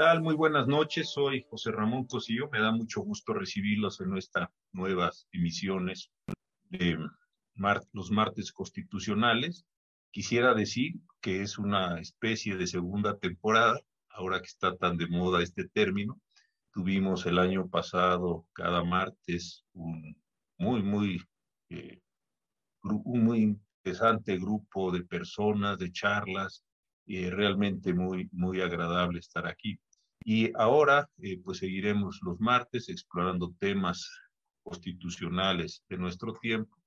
tal? Muy buenas noches. Soy José Ramón Cosillo. Me da mucho gusto recibirlos en nuestras nuevas emisiones de los martes constitucionales. Quisiera decir que es una especie de segunda temporada, ahora que está tan de moda este término. Tuvimos el año pasado, cada martes, un muy, muy, eh, un muy interesante grupo de personas, de charlas, eh, realmente muy, muy agradable estar aquí. Y ahora, eh, pues seguiremos los martes explorando temas constitucionales de nuestro tiempo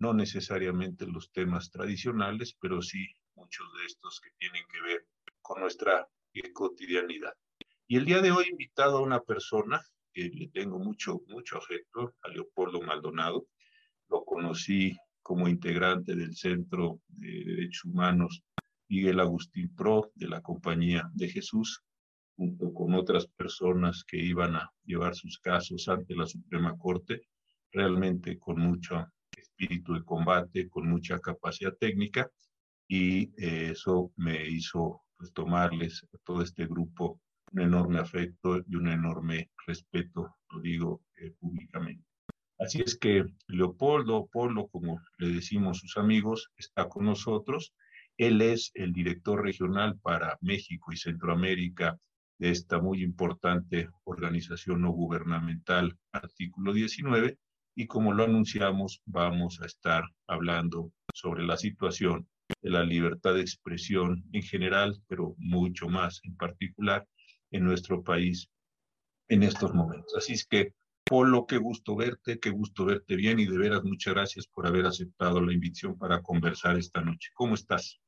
no necesariamente los temas tradicionales, pero sí muchos de estos que tienen que ver con nuestra eh, cotidianidad. Y el día de hoy invitado a una persona que le tengo mucho, mucho afecto, a Leopoldo Maldonado. Lo conocí como integrante del Centro de Derechos Humanos Miguel Agustín Pro de la Compañía de Jesús, junto con otras personas que iban a llevar sus casos ante la Suprema Corte, realmente con mucho espíritu de combate, con mucha capacidad técnica y eh, eso me hizo pues, tomarles a todo este grupo un enorme afecto y un enorme respeto, lo digo eh, públicamente. Así es que Leopoldo, Polo, como le decimos sus amigos, está con nosotros. Él es el director regional para México y Centroamérica de esta muy importante organización no gubernamental, artículo 19, y como lo anunciamos, vamos a estar hablando sobre la situación de la libertad de expresión en general, pero mucho más en particular en nuestro país en estos momentos. Así es que, Polo, qué gusto verte, qué gusto verte bien y de veras muchas gracias por haber aceptado la invitación para conversar esta noche. ¿Cómo estás?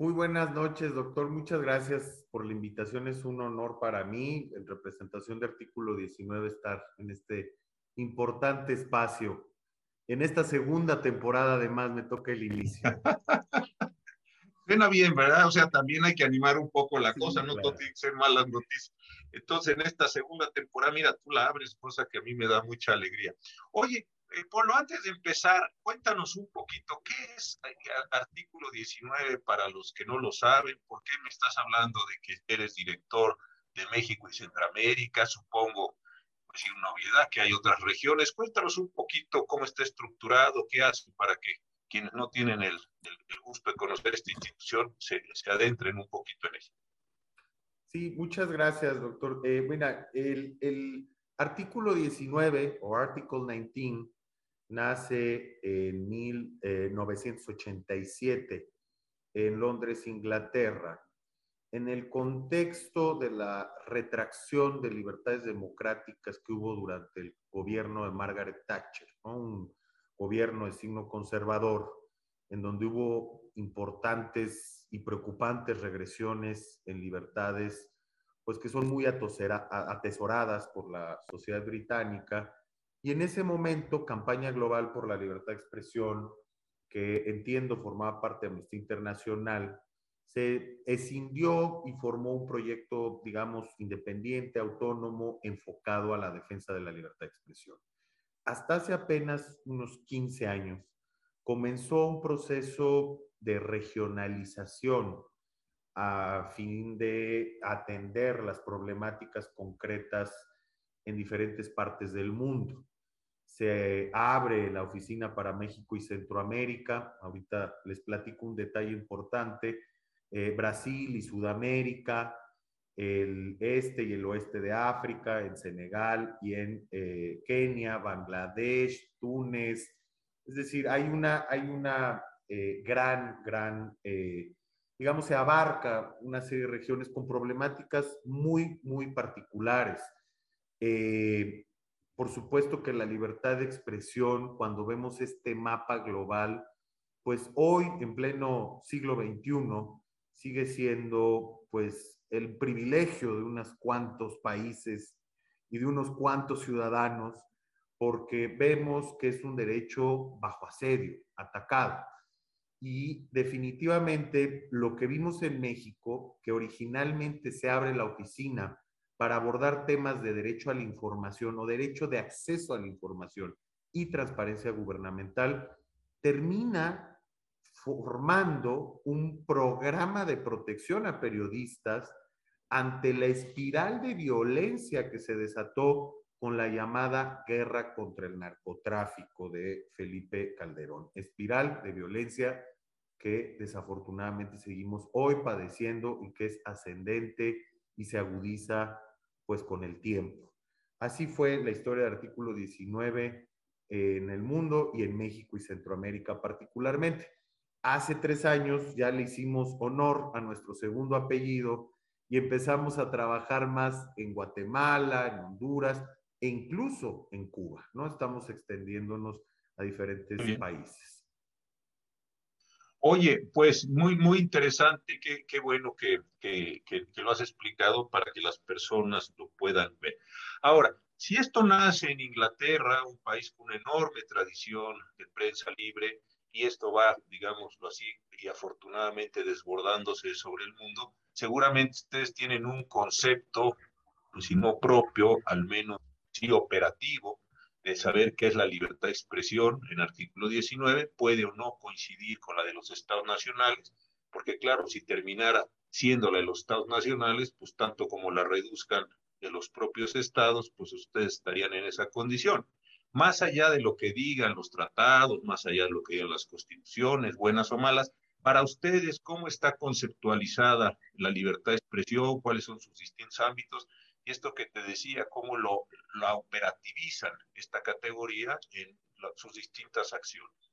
Muy buenas noches, doctor. Muchas gracias por la invitación. Es un honor para mí, en representación de artículo 19, estar en este importante espacio. En esta segunda temporada, además, me toca el inicio. Suena bien, ¿verdad? O sea, también hay que animar un poco la cosa, no todo tiene que ser malas noticias. Entonces, en esta segunda temporada, mira, tú la abres, cosa que a mí me da mucha alegría. Oye, eh, Polo, antes de empezar, cuéntanos un poquito, ¿qué es el artículo 19 para los que no lo saben? ¿Por qué me estás hablando de que eres director de México y Centroamérica? Supongo decir una obviedad, que hay otras regiones. Cuéntanos un poquito cómo está estructurado, qué hace para que quienes no tienen el, gusto de conocer esta institución se, adentren un poquito en ella. Sí, muchas gracias, doctor. Eh, mira, el, el, artículo 19 o artículo 19 nace en 1987 eh, en Londres, Inglaterra en el contexto de la retracción de libertades democráticas que hubo durante el gobierno de Margaret Thatcher, un gobierno de signo conservador, en donde hubo importantes y preocupantes regresiones en libertades, pues que son muy atesoradas por la sociedad británica. Y en ese momento, campaña global por la libertad de expresión, que entiendo formaba parte de Amnistía Internacional, se escindió y formó un proyecto, digamos, independiente, autónomo, enfocado a la defensa de la libertad de expresión. Hasta hace apenas unos 15 años comenzó un proceso de regionalización a fin de atender las problemáticas concretas en diferentes partes del mundo. Se abre la oficina para México y Centroamérica. Ahorita les platico un detalle importante eh, Brasil y Sudamérica, el este y el oeste de África, en Senegal y en eh, Kenia, Bangladesh, Túnez. Es decir, hay una, hay una eh, gran, gran, digamos, se abarca una serie de regiones con problemáticas muy, muy particulares. Por supuesto que la libertad de expresión, cuando vemos este mapa global, pues hoy, en pleno siglo XXI, sigue siendo pues el privilegio de unos cuantos países y de unos cuantos ciudadanos porque vemos que es un derecho bajo asedio, atacado. Y definitivamente lo que vimos en México, que originalmente se abre la oficina para abordar temas de derecho a la información o derecho de acceso a la información y transparencia gubernamental, termina formando un programa de protección a periodistas ante la espiral de violencia que se desató con la llamada guerra contra el narcotráfico de Felipe Calderón. Espiral de violencia que desafortunadamente seguimos hoy padeciendo y que es ascendente y se agudiza pues con el tiempo. Así fue la historia del artículo 19 en el mundo y en México y Centroamérica particularmente. Hace tres años ya le hicimos honor a nuestro segundo apellido y empezamos a trabajar más en Guatemala, en Honduras e incluso en Cuba, ¿no? Estamos extendiéndonos a diferentes países. Oye, pues muy, muy interesante, qué, qué bueno que, que, que, lo has explicado para que las personas lo puedan ver. Ahora, si esto nace en Inglaterra, un país con una enorme tradición de prensa libre, y esto va, digámoslo así, y afortunadamente desbordándose sobre el mundo, seguramente ustedes tienen un concepto, pues si no propio, al menos sí operativo, de saber qué es la libertad de expresión en artículo 19, puede o no coincidir con la de los estados nacionales, porque claro, si terminara siendo la de los estados nacionales, pues tanto como la reduzcan de los propios estados, pues ustedes estarían en esa condición. Más allá de lo que digan los tratados, más allá de lo que digan las constituciones, buenas o malas, para ustedes, ¿cómo está conceptualizada la libertad de expresión? ¿Cuáles son sus distintos ámbitos? Y esto que te decía, cómo lo, la operativizan esta categoría en sus distintas acciones.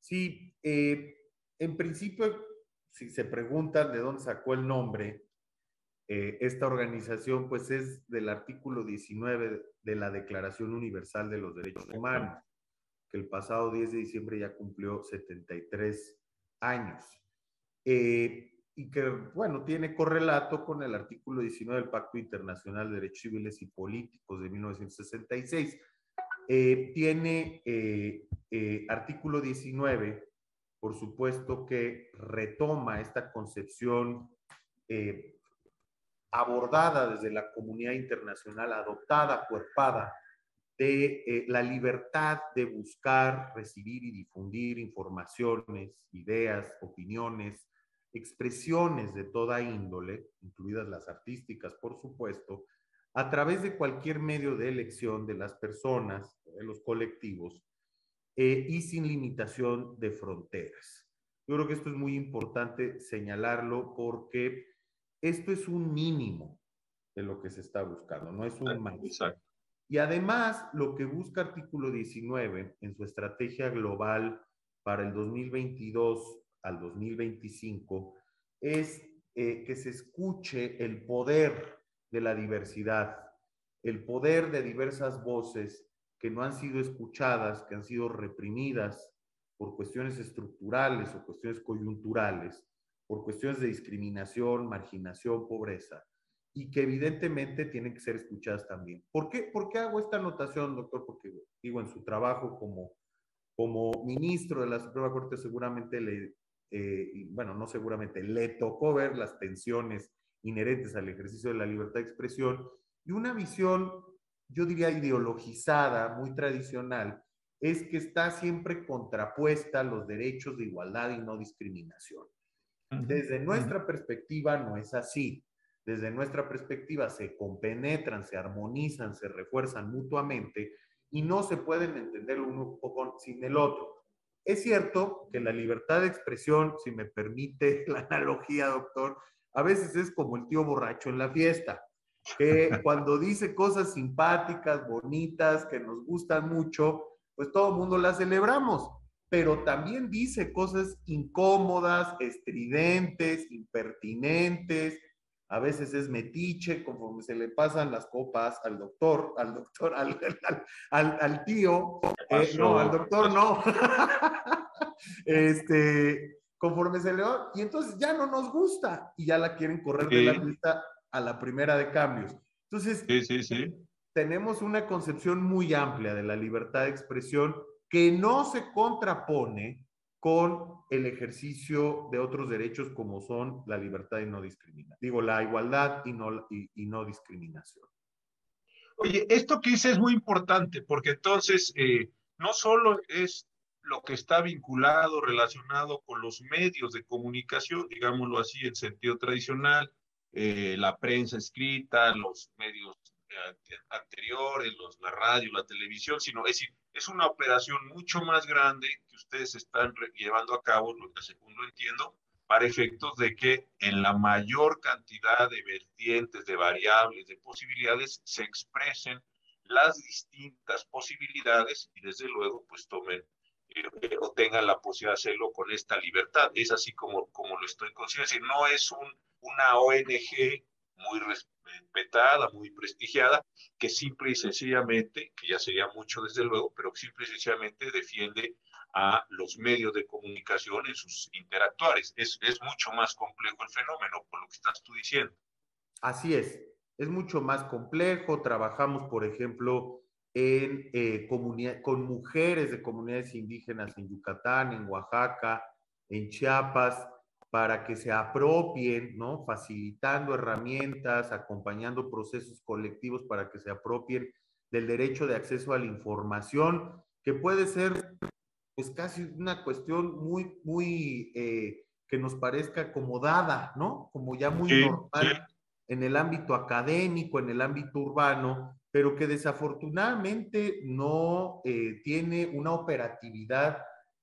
Sí, eh, en principio, si se preguntan de dónde sacó el nombre, eh, esta organización pues es del artículo 19 de la Declaración Universal de los Derechos Humanos, que el pasado 10 de diciembre ya cumplió 73 años. Eh, y que, bueno, tiene correlato con el artículo 19 del Pacto Internacional de Derechos Civiles y Políticos de 1966. Eh, tiene eh, eh, artículo 19, por supuesto, que retoma esta concepción abordada desde la comunidad internacional, adoptada, cuerpada, de la libertad de buscar, recibir y difundir informaciones, ideas, opiniones, expresiones de toda índole, incluidas las artísticas, por supuesto, a través de cualquier medio de elección de las personas, de los colectivos, eh, y sin limitación de fronteras. Yo creo que esto es muy importante señalarlo porque esto es un mínimo de lo que se está buscando, no es un máximo. Y además, lo que busca artículo 19 en su estrategia global para el 2022 al 2025 es eh, que se escuche el poder de la diversidad, el poder de diversas voces que no han sido escuchadas, que han sido reprimidas por cuestiones estructurales o cuestiones coyunturales, por cuestiones de discriminación, marginación, pobreza, y que evidentemente tienen que ser escuchadas también. ¿Por qué, ¿Por qué hago esta anotación, doctor? Porque digo, en su trabajo como, como ministro de la Suprema Corte seguramente le, eh, y bueno, no seguramente, le tocó ver las tensiones inherentes al ejercicio de la libertad de expresión y una visión, yo diría, ideologizada, muy tradicional, es que está siempre contrapuesta a los derechos de igualdad y no discriminación. Desde nuestra perspectiva no es así. Desde nuestra perspectiva se compenetran, se armonizan, se refuerzan mutuamente y no se pueden entender uno sin el otro. Es cierto que la libertad de expresión, si me permite la analogía, doctor, a veces es como el tío borracho en la fiesta, que cuando dice cosas simpáticas, bonitas, que nos gustan mucho, pues todo el mundo las celebramos, pero también dice cosas incómodas, estridentes, impertinentes, a veces es metiche conforme se le pasan las copas al doctor, al doctor, al, al, tío, eh, no, al doctor no. este, conforme se le va, y entonces ya no nos gusta y ya la quieren correr de la lista a la primera de cambios. Entonces, sí, sí. tenemos una concepción muy amplia de la libertad de expresión que no se contrapone con el ejercicio de otros derechos como son la libertad y no discriminación. Digo, la igualdad y no, y, no discriminación. Oye, esto que dice es muy importante porque entonces eh, no solo es lo que está vinculado, relacionado con los medios de comunicación, digámoslo así, en sentido tradicional, eh, la prensa escrita, los medios eh, anteriores, los, la radio, la televisión, sino es decir, es una operación mucho más grande que ustedes están llevando a cabo, lo que según lo entiendo, para efectos de que en la mayor cantidad de vertientes, de variables, de posibilidades, se expresen las distintas posibilidades y desde luego pues tomen eh, o tengan la posibilidad de hacerlo con esta libertad. Es así como, como lo estoy considerando. no es un, una ONG muy respetada, muy prestigiada, que simple y sencillamente, que ya sería mucho desde luego, pero simple y sencillamente defiende a los medios de comunicación en sus interactuales. Es, es mucho más complejo el fenómeno, por lo que estás tú diciendo. Así es, es mucho más complejo. Trabajamos, por ejemplo, en, eh, con mujeres de comunidades indígenas en Yucatán, en Oaxaca, en Chiapas, para que se apropien, ¿no? Facilitando herramientas, acompañando procesos colectivos para que se apropien del derecho de acceso a la información, que puede ser pues casi una cuestión muy, muy, eh, que nos parezca acomodada, ¿no? Como ya muy normal en el ámbito académico, en el ámbito urbano, pero que desafortunadamente no eh, tiene una operatividad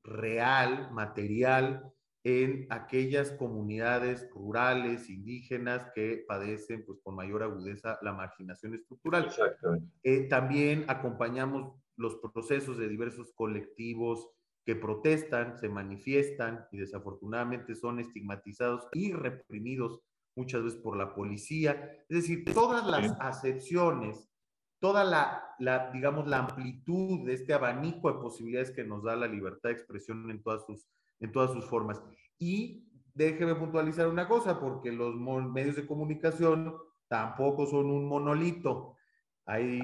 real, material, en aquellas comunidades rurales, indígenas, que padecen pues, con mayor agudeza la marginación estructural. Exactamente. Eh, también acompañamos los procesos de diversos colectivos que protestan, se manifiestan y desafortunadamente son estigmatizados y reprimidos muchas veces por la policía. Es decir, todas las acepciones, toda la, la, digamos, la amplitud de este abanico de posibilidades que nos da la libertad de expresión en todas sus en todas sus formas. Y déjeme puntualizar una cosa, porque los medios de comunicación tampoco son un monolito. Hay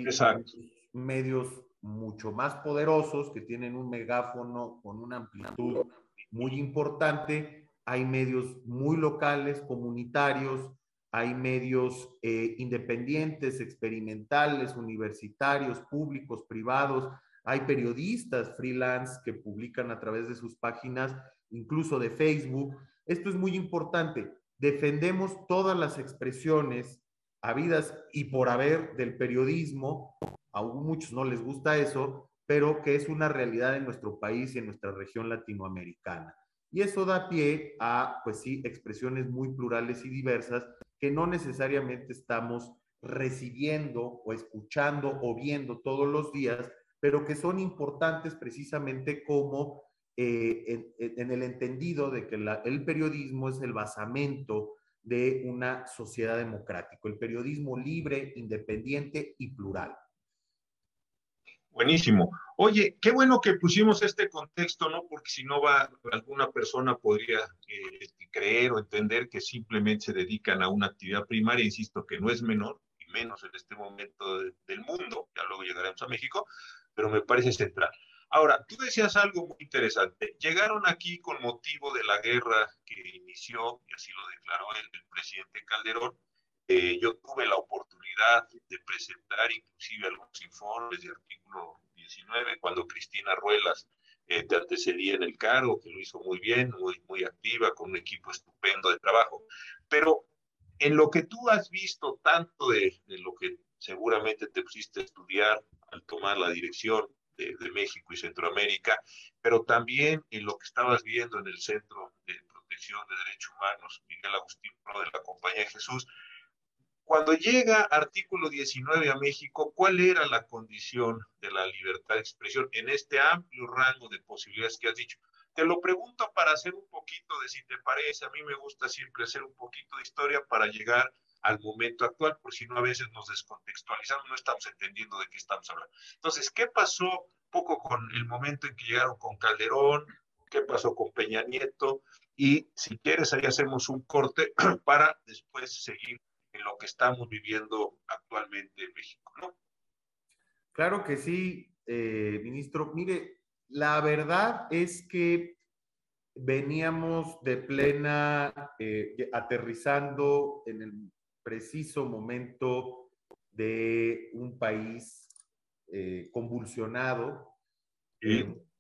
medios mucho más poderosos que tienen un megáfono con una amplitud muy importante. Hay medios muy locales, comunitarios, hay medios eh, independientes, experimentales, universitarios, públicos, privados, hay periodistas freelance que publican a través de sus páginas, incluso de Facebook. Esto es muy importante. Defendemos todas las expresiones habidas y por haber del periodismo. A muchos no les gusta eso, pero que es una realidad en nuestro país y en nuestra región latinoamericana. Y eso da pie a, pues sí, expresiones muy plurales y diversas que no necesariamente estamos recibiendo o escuchando o viendo todos los días, pero que son importantes precisamente como eh, en, el entendido de que el periodismo es el basamento de una sociedad democrática, el periodismo libre, independiente y plural. Buenísimo. Oye, qué bueno que pusimos este contexto, ¿no? Porque si no va, alguna persona podría eh, creer o entender que simplemente se dedican a una actividad primaria, insisto, que no es menor, y menos en este momento del mundo, ya luego llegaremos a México, pero me parece central. Ahora, tú decías algo muy interesante. Llegaron aquí con motivo de la guerra que inició, y así lo declaró el, el presidente Calderón. Eh, yo tuve la oportunidad de presentar inclusive algunos informes de artículo 19 cuando Cristina Ruelas eh, te antecedía en el cargo, que lo hizo muy bien, muy, muy activa, con un equipo estupendo de trabajo. Pero en lo que tú has visto tanto de, de lo que seguramente te pusiste a estudiar al tomar la dirección de, México y Centroamérica, pero también en lo que estabas viendo en el Centro de Protección de Derechos Humanos, Miguel Agustín Pro de la Compañía de Jesús. Cuando llega artículo 19 a México, ¿cuál era la condición de la libertad de expresión en este amplio rango de posibilidades que has dicho? Te lo pregunto para hacer un poquito de si te parece, a mí me gusta siempre hacer un poquito de historia para llegar al momento actual, por si no a veces nos descontextualizamos, no estamos entendiendo de qué estamos hablando. Entonces, ¿qué pasó poco con el momento en que llegaron con Calderón? ¿Qué pasó con Peña Nieto? Y si quieres, ahí hacemos un corte para después seguir en lo que estamos viviendo actualmente en México, ¿no? Claro que sí, eh, ministro. Mire, la verdad es que veníamos de plena, eh, aterrizando en el preciso momento de un país eh, convulsionado,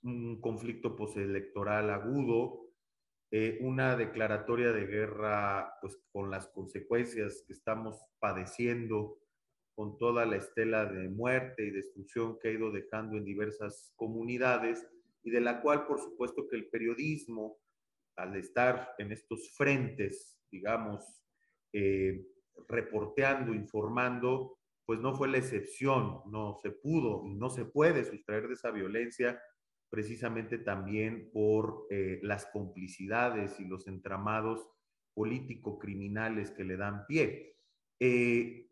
un conflicto postelectoral agudo, eh, una declaratoria de guerra, pues con las consecuencias que estamos padeciendo, con toda la estela de muerte y destrucción que ha ido dejando en diversas comunidades, y de la cual, por supuesto, que el periodismo, al estar en estos frentes, digamos, eh, reporteando, informando, pues no fue la excepción, no se pudo y no se puede sustraer de esa violencia precisamente también por eh, las complicidades y los entramados político-criminales que le dan pie. Eh,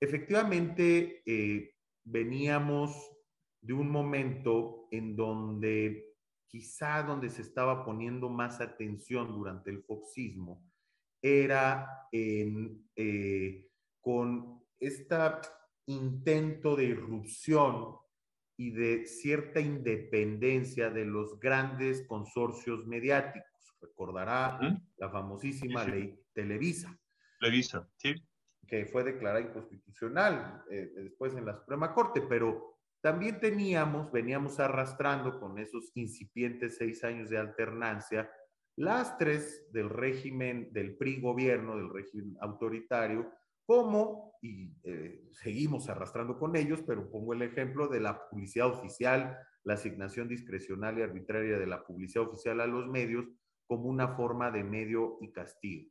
efectivamente, eh, veníamos de un momento en donde quizá donde se estaba poniendo más atención durante el foxismo era en, con este intento de irrupción y de cierta independencia de los grandes consorcios mediáticos. Recordará la famosísima ley Televisa. Televisa, sí. Que fue declarada inconstitucional eh, después en la Suprema Corte, pero también teníamos, veníamos arrastrando con esos incipientes seis años de alternancia, lastres del régimen del PRI gobierno, del régimen autoritario, como, y eh, seguimos arrastrando con ellos, pero pongo el ejemplo de la publicidad oficial, la asignación discrecional y arbitraria de la publicidad oficial a los medios como una forma de medio y castigo.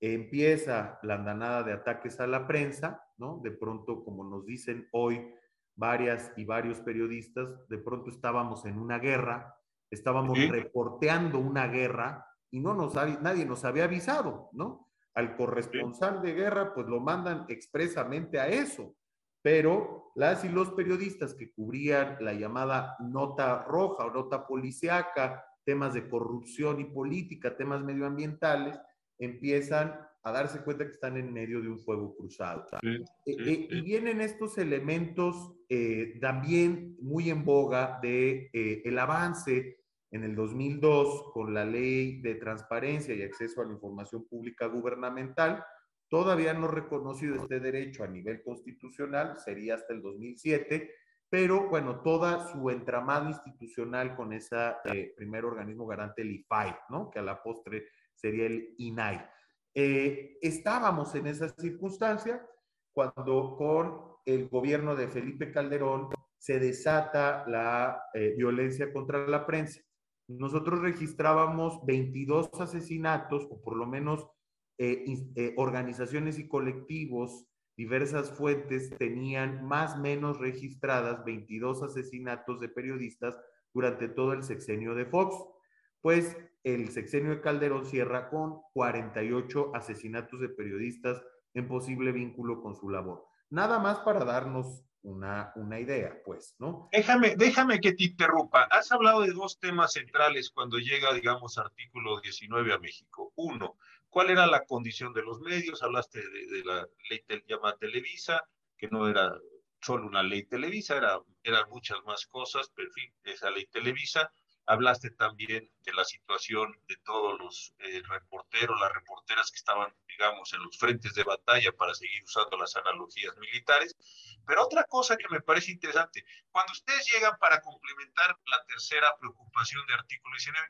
Empieza la andanada de ataques a la prensa, ¿no? De pronto, como nos dicen hoy varias y varios periodistas, de pronto estábamos en una guerra, estábamos reporteando una guerra y no nos, nadie nos había avisado, ¿no? Al corresponsal de guerra, pues lo mandan expresamente a eso. Pero las y los periodistas que cubrían la llamada nota roja o nota policiaca, temas de corrupción y política, temas medioambientales, empiezan a darse cuenta que están en medio de un fuego cruzado. Eh, eh, y vienen estos elementos eh, también muy en boga de el avance en el 2002 con la ley de transparencia y acceso a la información pública gubernamental, todavía no reconocido este derecho a nivel constitucional, sería hasta el 2007, pero bueno, toda su entramado institucional con ese eh, primer organismo garante, el IFAI, ¿no? que a la postre sería el INAI. Eh, estábamos en esa circunstancia cuando con el gobierno de Felipe Calderón se desata la eh, violencia contra la prensa nosotros registrábamos 22 asesinatos, o por lo menos eh, eh, organizaciones y colectivos, diversas fuentes tenían más o menos registradas 22 asesinatos de periodistas durante todo el sexenio de Fox. Pues el sexenio de Calderón cierra con 48 asesinatos de periodistas en posible vínculo con su labor. Nada más para darnos una, una idea, pues, ¿no? Déjame, déjame que te interrumpa. Has hablado de dos temas centrales cuando llega, digamos, artículo 19 a México. Uno, ¿cuál era la condición de los medios? Hablaste de, la ley llamada Televisa, que no era solo una ley Televisa, era, eran muchas más cosas, pero en fin, esa ley Televisa. Hablaste también de la situación de todos los eh, reporteros, las reporteras que estaban, digamos, en los frentes de batalla para seguir usando las analogías militares. Pero otra cosa que me parece interesante, cuando ustedes llegan para complementar la tercera preocupación de artículo 19,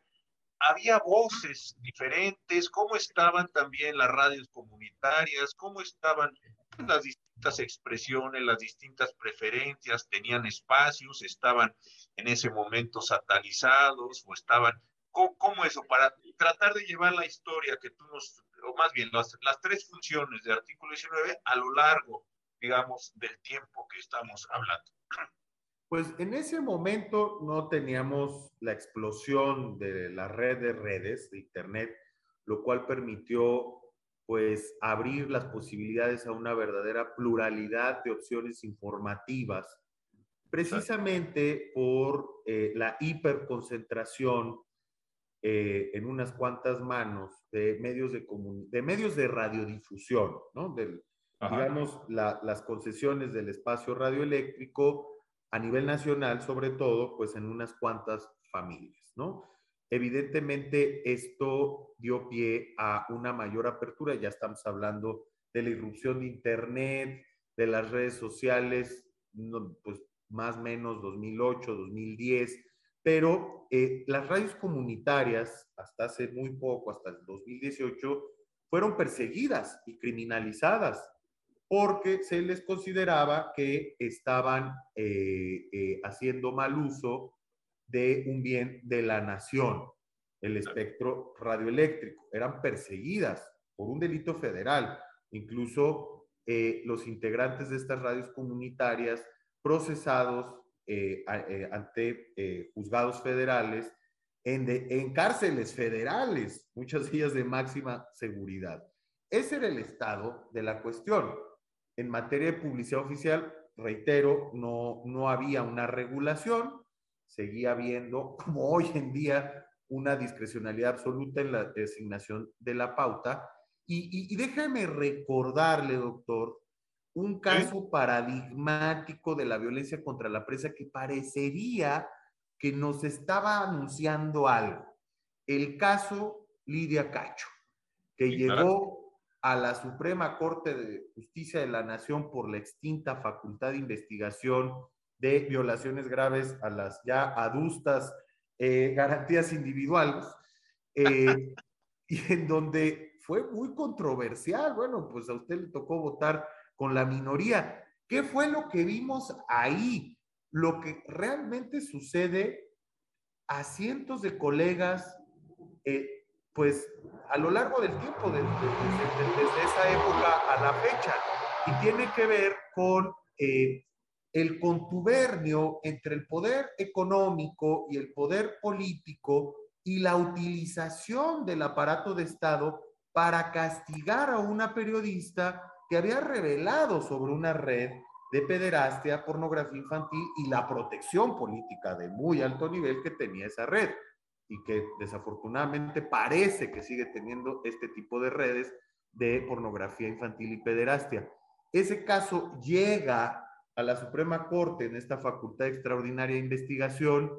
había voces diferentes, cómo estaban también las radios comunitarias, cómo estaban las distintas expresiones, las distintas preferencias, tenían espacios, estaban en ese momento satanizados o estaban, ¿cómo, eso? Para tratar de llevar la historia que tú nos, o más bien las, las tres funciones de artículo 19 a lo largo, digamos, del tiempo que estamos hablando. Pues en ese momento no teníamos la explosión de la red de redes de Internet, lo cual permitió pues abrir las posibilidades a una verdadera pluralidad de opciones informativas, precisamente por eh, la hiperconcentración eh, en unas cuantas manos de medios de, de medios de radiodifusión, ¿no? Del, digamos, las concesiones del espacio radioeléctrico a nivel nacional, sobre todo, pues en unas cuantas familias, ¿no? Evidentemente, esto dio pie a una mayor apertura, ya estamos hablando de la irrupción de Internet, de las redes sociales, pues más o menos 2008, 2010, pero eh, las radios comunitarias, hasta hace muy poco, hasta el 2018, fueron perseguidas y criminalizadas porque se les consideraba que estaban eh, eh, haciendo mal uso de un bien de la nación, el espectro radioeléctrico. Eran perseguidas por un delito federal. Incluso eh, los integrantes de estas radios comunitarias procesados ante juzgados federales en, en cárceles federales, muchas de ellas de máxima seguridad. Ese era el estado de la cuestión en materia de publicidad oficial, reitero, no, no había una regulación, seguía habiendo, como hoy en día, una discrecionalidad absoluta en la designación de la pauta. Y, déjame recordarle, doctor, un caso paradigmático de la violencia contra la prensa que parecería que nos estaba anunciando algo. El caso Lidia Cacho, que llegó a la Suprema Corte de Justicia de la Nación por la extinta Facultad de Investigación de Violaciones Graves a las ya adustas eh, garantías individuales, eh, y en donde fue muy controversial. Bueno, pues a usted le tocó votar con la minoría. ¿Qué fue lo que vimos ahí? Lo que realmente sucede a cientos de colegas, eh, pues a lo largo del tiempo, desde, esa época a la fecha, y tiene que ver con eh, el contubernio entre el poder económico y el poder político y la utilización del aparato de Estado para castigar a una periodista que había revelado sobre una red de pederastia, pornografía infantil y la protección política de muy alto nivel que tenía esa red y que desafortunadamente parece que sigue teniendo este tipo de redes de pornografía infantil y pederastia. Ese caso llega a la Suprema Corte en esta facultad extraordinaria de investigación,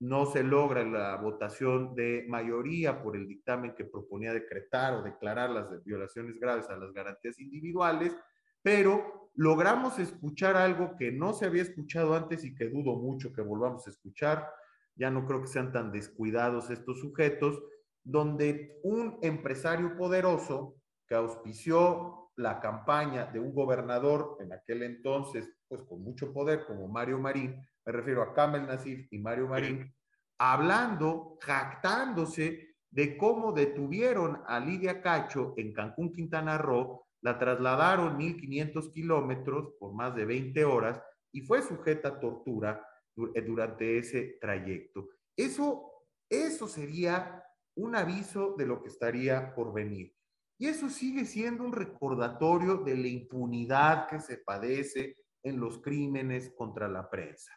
no se logra la votación de mayoría por el dictamen que proponía decretar o declarar las violaciones graves a las garantías individuales, pero logramos escuchar algo que no se había escuchado antes y que dudo mucho que volvamos a escuchar, ya no creo que sean tan descuidados estos sujetos, donde un empresario poderoso que auspició la campaña de un gobernador en aquel entonces, pues con mucho poder, como Mario Marín, me refiero a Kamel Nasif y Mario Marín, hablando, jactándose de cómo detuvieron a Lidia Cacho en Cancún, Quintana Roo, la trasladaron 1.500 kilómetros por más de 20 horas y fue sujeta a tortura eh, durante ese trayecto. Eso, eso sería un aviso de lo que estaría por venir. Y eso sigue siendo un recordatorio de la impunidad que se padece en los crímenes contra la prensa.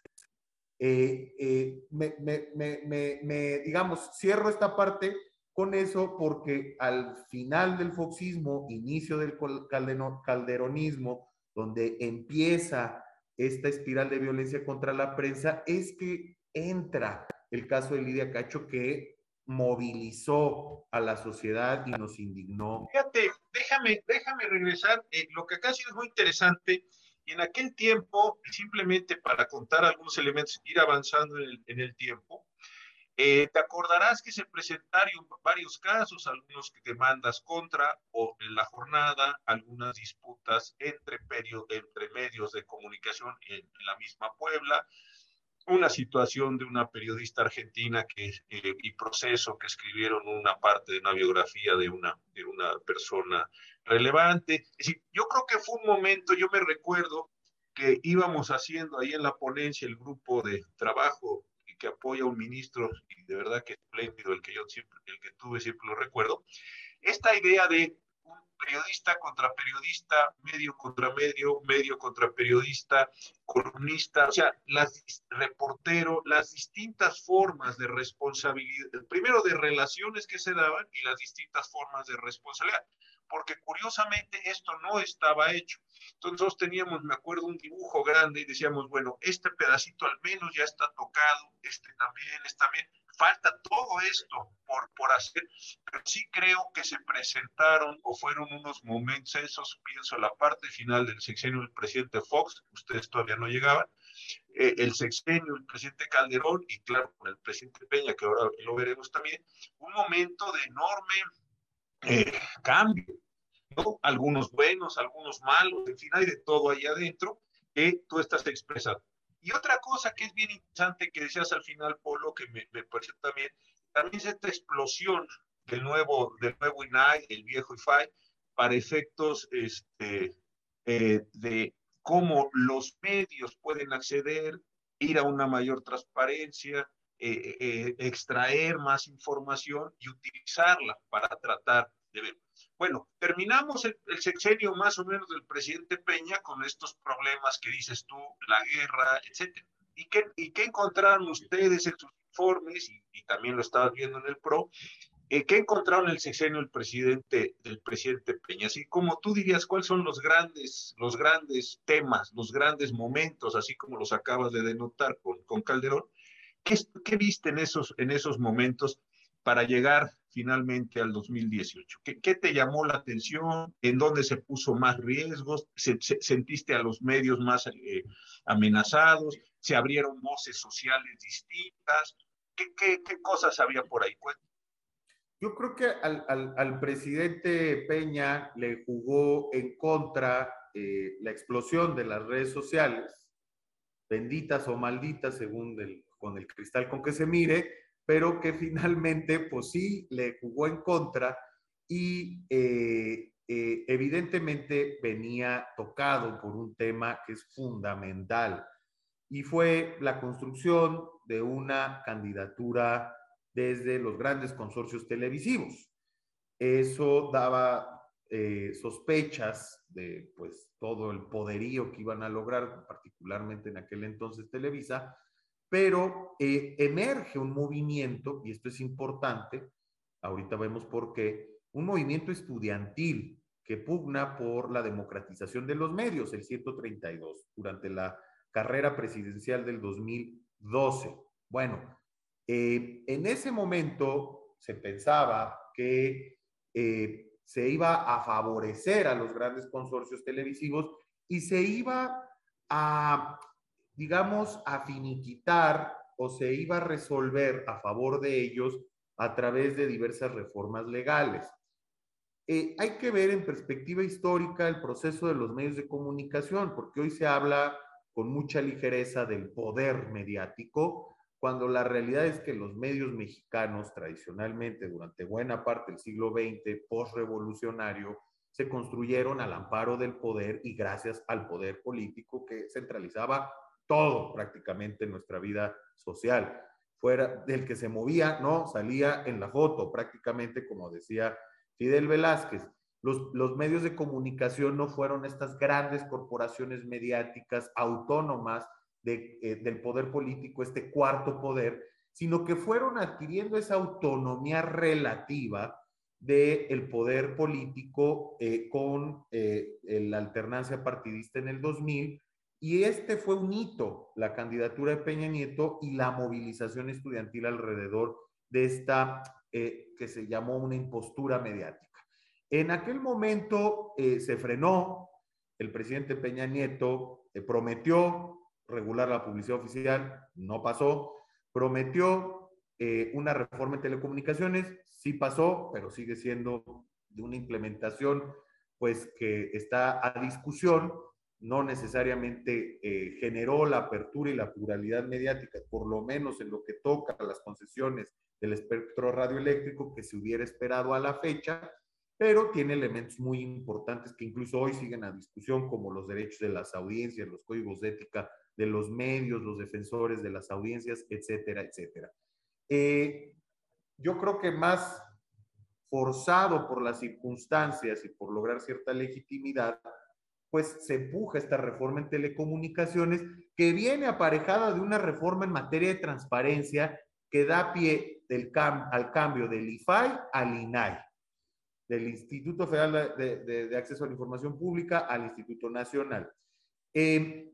Eh, eh, me, me, me, digamos, cierro esta parte con eso porque al final del foxismo, inicio del calderonismo, donde empieza esta espiral de violencia contra la prensa es que entra el caso de Lidia Cacho que movilizó a la sociedad y nos indignó. Fíjate, déjame, déjame regresar. Eh, lo que acá ha sido muy interesante, y en aquel tiempo, simplemente para contar algunos elementos, ir avanzando en el, en el tiempo, eh, te acordarás que se presentaron varios casos, algunos que demandas contra o en la jornada, algunas disputas entre, entre medios de comunicación en, la misma Puebla, una situación de una periodista argentina que, eh, y proceso que escribieron una parte de una biografía de una, de una persona relevante. Es decir, yo creo que fue un momento, yo me recuerdo que íbamos haciendo ahí en la ponencia el grupo de trabajo que apoya un ministro, y de verdad que espléndido el que yo siempre, el que tuve, siempre lo recuerdo, esta idea de un periodista contra periodista, medio contra medio, medio contra periodista, columnista, o sea, las reportero, las distintas formas de responsabilidad, primero de relaciones que se daban y las distintas formas de responsabilidad porque curiosamente esto no estaba hecho. Entonces teníamos, me acuerdo, un dibujo grande y decíamos, bueno, este pedacito al menos ya está tocado, este también, este también. Falta todo esto por, por hacer, pero sí creo que se presentaron o fueron unos momentos, esos pienso, la parte final del sexenio del presidente Fox, ustedes todavía no llegaban, eh, el sexenio, el presidente Calderón y claro, con el presidente Peña, que ahora lo veremos también, un momento de enorme eh, cambio, ¿no? Algunos buenos, algunos malos, en fin, hay de todo ahí adentro que tú estás expresando. Y otra cosa que es bien interesante que decías al final, Polo, que me, me pareció también, también es esta explosión del nuevo, del nuevo INAI, el viejo IFAI, para efectos este, eh, de cómo los medios pueden acceder, ir a una mayor transparencia, eh, eh, extraer más información y utilizarla para tratar de ver. Bueno, terminamos el, sexenio más o menos del presidente Peña con estos problemas que dices tú, la guerra, etcétera. ¿Y qué, y qué encontraron ustedes en sus informes, y, también lo estabas viendo en el PRO, eh, ¿Qué encontraron el sexenio el presidente, el presidente Peña? Así como tú dirías, ¿cuáles son los grandes, los grandes temas, los grandes momentos, así como los acabas de denotar con Calderón? ¿Qué, ¿Qué, viste en esos, en esos momentos para llegar finalmente al 2018? ¿Qué, qué te llamó la atención? ¿En dónde se puso más riesgos? ¿Se, sentiste a los medios más eh, amenazados? ¿Se abrieron voces sociales distintas? ¿Qué, qué, qué cosas había por ahí? Cuéntame. Yo creo que al, presidente Peña le jugó en contra eh, la explosión de las redes sociales, benditas o malditas según con el cristal con que se mire, pero que finalmente, pues sí, le jugó en contra y eh, eh, evidentemente venía tocado por un tema que es fundamental y fue la construcción de una candidatura desde los grandes consorcios televisivos. Eso daba eh, sospechas de pues todo el poderío que iban a lograr, particularmente en aquel entonces Televisa, pero eh, emerge un movimiento, y esto es importante, ahorita vemos por qué, un movimiento estudiantil que pugna por la democratización de los medios, el 132, durante la carrera presidencial del 2012. Bueno, eh, en ese momento se pensaba que eh, se iba a favorecer a los grandes consorcios televisivos y se iba a, digamos, a finiquitar o se iba a resolver a favor de ellos a través de diversas reformas legales. Eh, hay que ver en perspectiva histórica el proceso de los medios de comunicación, porque hoy se habla con mucha ligereza del poder mediático, cuando la realidad es que los medios mexicanos tradicionalmente durante buena parte del siglo XX, postrevolucionario, se construyeron al amparo del poder y gracias al poder político que centralizaba todo prácticamente en nuestra vida social. Fuera del que se movía, no, salía en la foto, prácticamente como decía Fidel Velázquez. Los, los medios de comunicación no fueron estas grandes corporaciones mediáticas autónomas eh, del poder político, este cuarto poder, sino que fueron adquiriendo esa autonomía relativa del poder político eh, con eh, la alternancia partidista en el 2000. Y este fue un hito, la candidatura de Peña Nieto y la movilización estudiantil alrededor de esta que se llamó una impostura mediática. En aquel momento se frenó, el presidente Peña Nieto prometió regular la publicidad oficial, no pasó. Prometió eh, una reforma en telecomunicaciones, sí pasó, pero sigue siendo de una implementación pues que está a discusión, no necesariamente eh, generó la apertura y la pluralidad mediática, por lo menos en lo que toca a las concesiones del espectro radioeléctrico que se hubiera esperado a la fecha, pero tiene elementos muy importantes que incluso hoy siguen a discusión, como los derechos de las audiencias, los códigos de ética de los medios, los defensores de las audiencias, etcétera, etcétera. Eh, yo creo que más forzado por las circunstancias y por lograr cierta legitimidad, pues se empuja esta reforma en telecomunicaciones que viene aparejada de una reforma en materia de transparencia que da pie al cambio del IFAI al INAI, del Instituto Federal de, Acceso a la Información Pública al Instituto Nacional. Eh,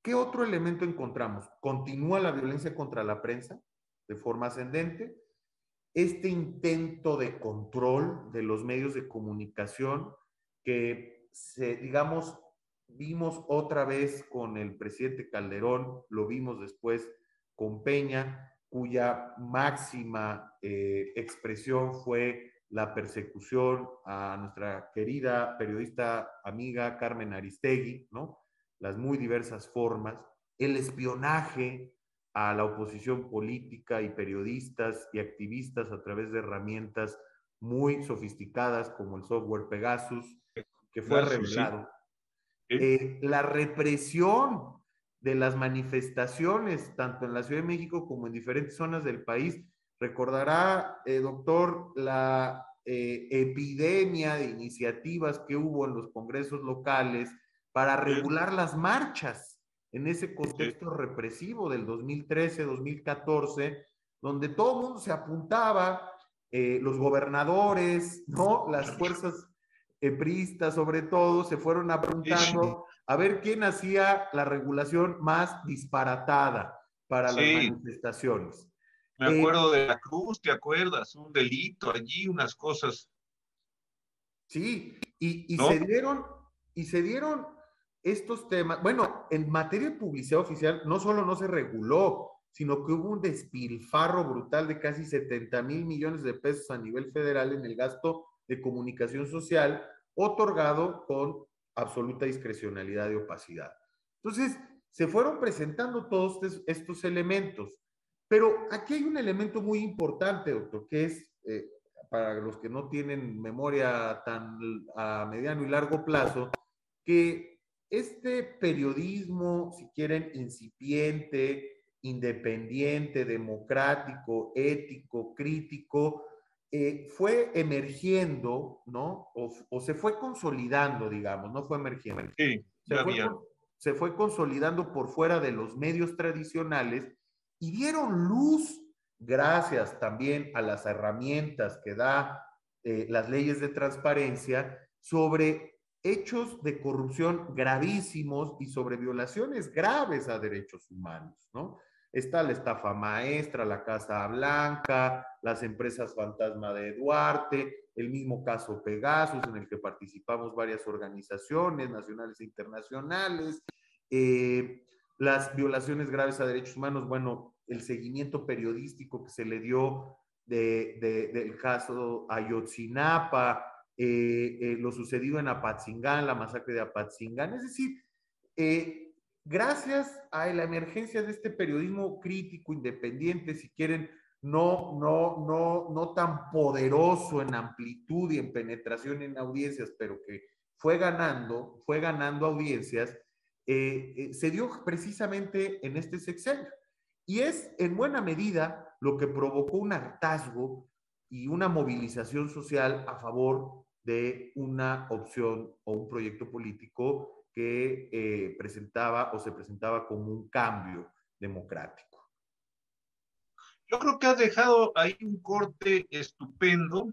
¿Qué otro elemento encontramos? Continúa la violencia contra la prensa de forma ascendente. Este intento de control de los medios de comunicación que se, digamos, vimos otra vez con el presidente Calderón, lo vimos después con Peña, cuya máxima eh, expresión fue la persecución a nuestra querida periodista amiga Carmen Aristegui, ¿no? Las muy diversas formas, el espionaje a la oposición política y periodistas y activistas a través de herramientas muy sofisticadas como el software Pegasus, que fue revelado. Eh, la represión de las manifestaciones, tanto en la Ciudad de México como en diferentes zonas del país. Recordará, eh, doctor, la eh, epidemia de iniciativas que hubo en los congresos locales para regular las marchas en ese contexto represivo del 2013-2014, donde todo el mundo se apuntaba, eh, los gobernadores, ¿no? Las fuerzas pristas sobre todo, se fueron apuntando a ver quién hacía la regulación más disparatada para las manifestaciones. Me eh, acuerdo de la cruz, ¿te acuerdas? Un delito allí, unas cosas. Sí, y, se dieron, y se dieron estos temas. Bueno, en materia de publicidad oficial, no solo no se reguló, sino que hubo un despilfarro brutal de casi 70 mil millones de pesos a nivel federal en el gasto de comunicación social, otorgado con absoluta discrecionalidad y opacidad. Entonces, se fueron presentando todos estos elementos, pero aquí hay un elemento muy importante, doctor, que es, eh, para los que no tienen memoria tan a mediano y largo plazo, que este periodismo, si quieren, incipiente, independiente, democrático, ético, crítico, eh, fue emergiendo, ¿no? O, se fue consolidando, digamos, no fue emergiendo. Sí, se, fue, se fue consolidando por fuera de los medios tradicionales y dieron luz, gracias también a las herramientas que da eh, las leyes de transparencia, sobre hechos de corrupción gravísimos y sobre violaciones graves a derechos humanos, ¿no? Está la estafa maestra, la Casa Blanca, las empresas fantasma de Duarte, el mismo caso Pegasus, en el que participamos varias organizaciones nacionales e internacionales, eh, las violaciones graves a derechos humanos, bueno, el seguimiento periodístico que se le dio del caso Ayotzinapa, eh, eh, lo sucedido en Apatzingán, la masacre de Apatzingán, es decir, gracias a la emergencia de este periodismo crítico, independiente, si quieren, no, no, no, no tan poderoso en amplitud y en penetración en audiencias, pero que fue ganando, fue ganando audiencias, eh, eh, se dio precisamente en este sexenio. Y es en buena medida lo que provocó un hartazgo y una movilización social a favor de una opción o un proyecto político que eh, presentaba o se presentaba como un cambio democrático. Yo creo que has dejado ahí un corte estupendo,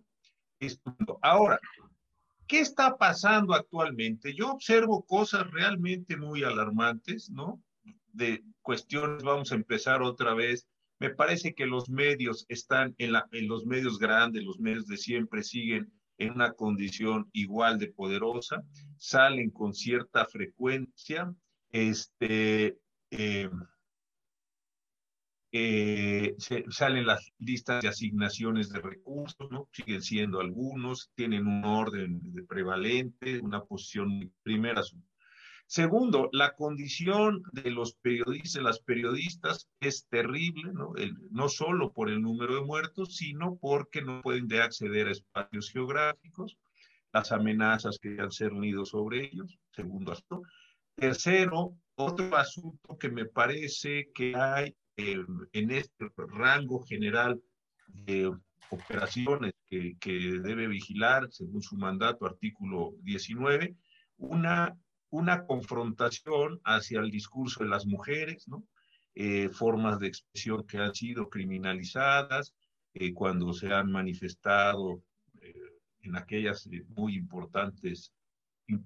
estupendo. Ahora, ¿qué está pasando actualmente? Yo observo cosas realmente muy alarmantes, ¿no? De cuestiones, vamos a empezar otra vez. Me parece que los medios están en, la, en los medios grandes, los medios de siempre siguen en una condición igual de poderosa, salen con cierta frecuencia, este, eh, eh, salen las listas de asignaciones de recursos, ¿no? siguen siendo algunos, tienen un orden de prevalente, una posición primera, Segundo, la condición de los periodistas, las periodistas es terrible, ¿no? no solo por el número de muertos, sino porque no pueden de acceder a espacios geográficos, las amenazas que han cernido sobre ellos, segundo asunto. Tercero, otro asunto que me parece que hay en este rango general de operaciones que, que debe vigilar, según su mandato, artículo 19, una una confrontación hacia el discurso de las mujeres, ¿no? Eh, formas de expresión que han sido criminalizadas eh, cuando se han manifestado eh, en aquellas muy importantes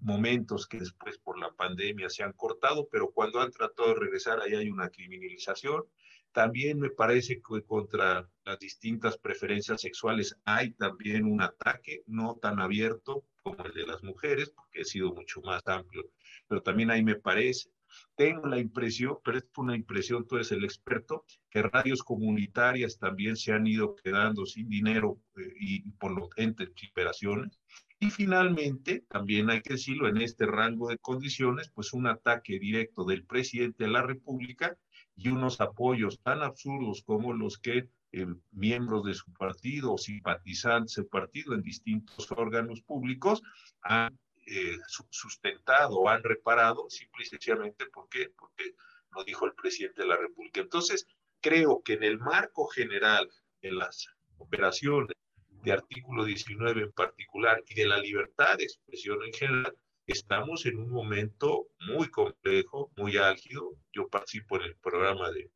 momentos que después por la pandemia se han cortado, pero cuando han tratado de regresar ahí hay una criminalización. También me parece que contra las distintas preferencias sexuales hay también un ataque no tan abierto como el de las mujeres, porque ha sido mucho más amplio pero también ahí me parece. Tengo la impresión, pero es una impresión, tú eres el experto, que radios comunitarias también se han ido quedando sin dinero eh, y, por lo entes y operaciones. Y finalmente, también hay que decirlo, en este rango de condiciones, pues un ataque directo del presidente de la República y unos apoyos tan absurdos como los que eh, miembros de su partido o simpatizantes del partido en distintos órganos públicos han eh, sustentado o han reparado simple y sencillamente porque, porque lo dijo el presidente de la República. Entonces, creo que en el marco general de las operaciones de artículo 19 en particular y de la libertad de expresión en general, estamos en un momento muy complejo, muy álgido. Yo participo en el programa de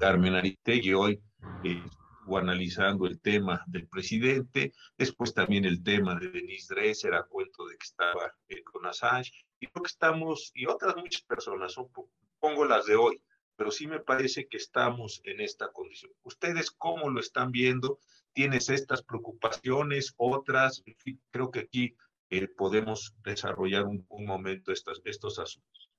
Carmen Aristegui hoy eh, o analizando el tema del presidente, después también el tema de Denise Dresser a cuento de que estaba eh, con Assange, y creo que estamos, y otras muchas personas, pongo las de hoy, pero sí me parece que estamos en esta condición. ¿Ustedes cómo lo están viendo? ¿Tienes estas preocupaciones, otras? creo que aquí eh, podemos desarrollar un, un momento estos, estos asuntos.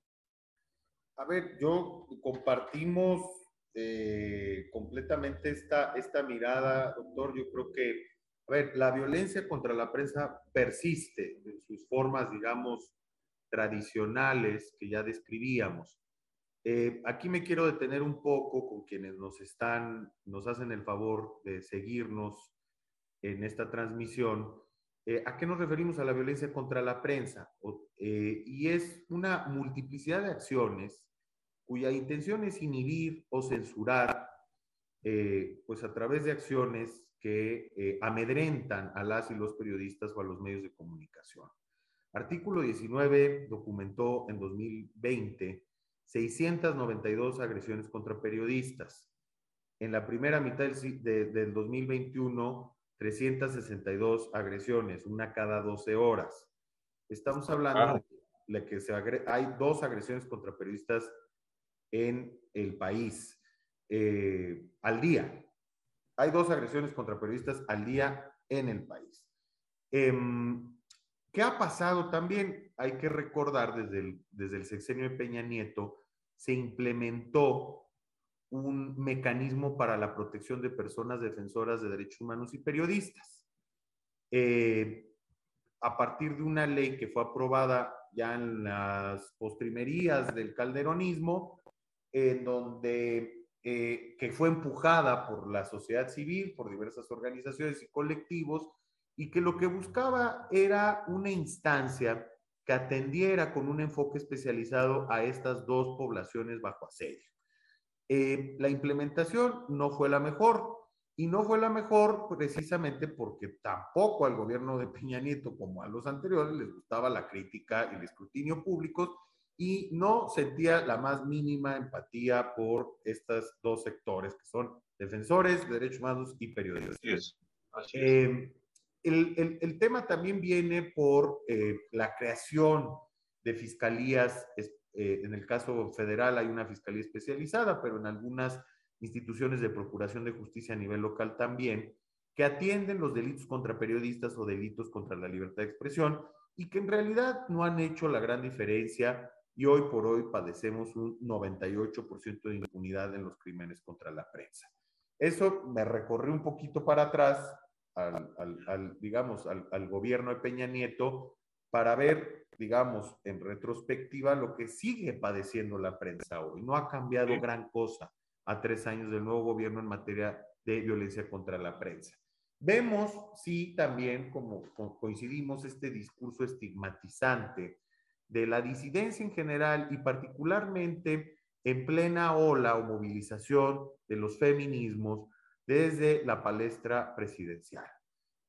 A ver, yo compartimos eh, completamente esta, esta mirada, doctor. Yo creo que, a ver, la violencia contra la prensa persiste en sus formas, digamos, tradicionales que ya describíamos. Eh, aquí me quiero detener un poco con quienes nos están, nos hacen el favor de seguirnos en esta transmisión. Eh, ¿A qué nos referimos a la violencia contra la prensa? y es una multiplicidad de acciones cuya intención es inhibir o censurar, eh, pues a través de acciones que eh, amedrentan a las y los periodistas o a los medios de comunicación. Artículo 19 documentó en 2020 692 agresiones contra periodistas. En la primera mitad del, del 2021, 362 agresiones, una cada 12 horas. Estamos hablando de que se hay dos agresiones contra periodistas en el país eh, al día. Hay dos agresiones contra periodistas al día en el país. Em, ¿Qué ha pasado también? Hay que recordar desde el, desde el sexenio de Peña Nieto se implementó un mecanismo para la protección de personas defensoras de derechos humanos y periodistas. Eh, a partir de una ley que fue aprobada ya en las postrimerías del calderonismo, en donde, eh, que fue empujada por la sociedad civil, por diversas organizaciones y colectivos, y que lo que buscaba era una instancia que atendiera con un enfoque especializado a estas dos poblaciones bajo asedio. Eh, la implementación no fue la mejor y no fue la mejor precisamente porque tampoco al gobierno de Peña Nieto como a los anteriores les gustaba la crítica y el escrutinio públicos y no sentía la más mínima empatía por estos dos sectores, que son defensores de derechos humanos y periodistas. Eh, el, tema también viene por eh, la creación de fiscalías, eh, en el caso federal hay una fiscalía especializada, pero en algunas instituciones de procuración de justicia a nivel local también, que atienden los delitos contra periodistas o delitos contra la libertad de expresión y que en realidad no han hecho la gran diferencia y hoy por hoy padecemos un 98% de impunidad en los crímenes contra la prensa. Eso me recorrió un poquito para atrás, al, digamos, al, al, gobierno de Peña Nieto, para ver, digamos, en retrospectiva lo que sigue padeciendo la prensa hoy. No ha cambiado gran cosa a tres años del nuevo gobierno en materia de violencia contra la prensa. Vemos, sí, también, como coincidimos, este discurso estigmatizante de la disidencia en general y particularmente en plena ola o movilización de los feminismos desde la palestra presidencial,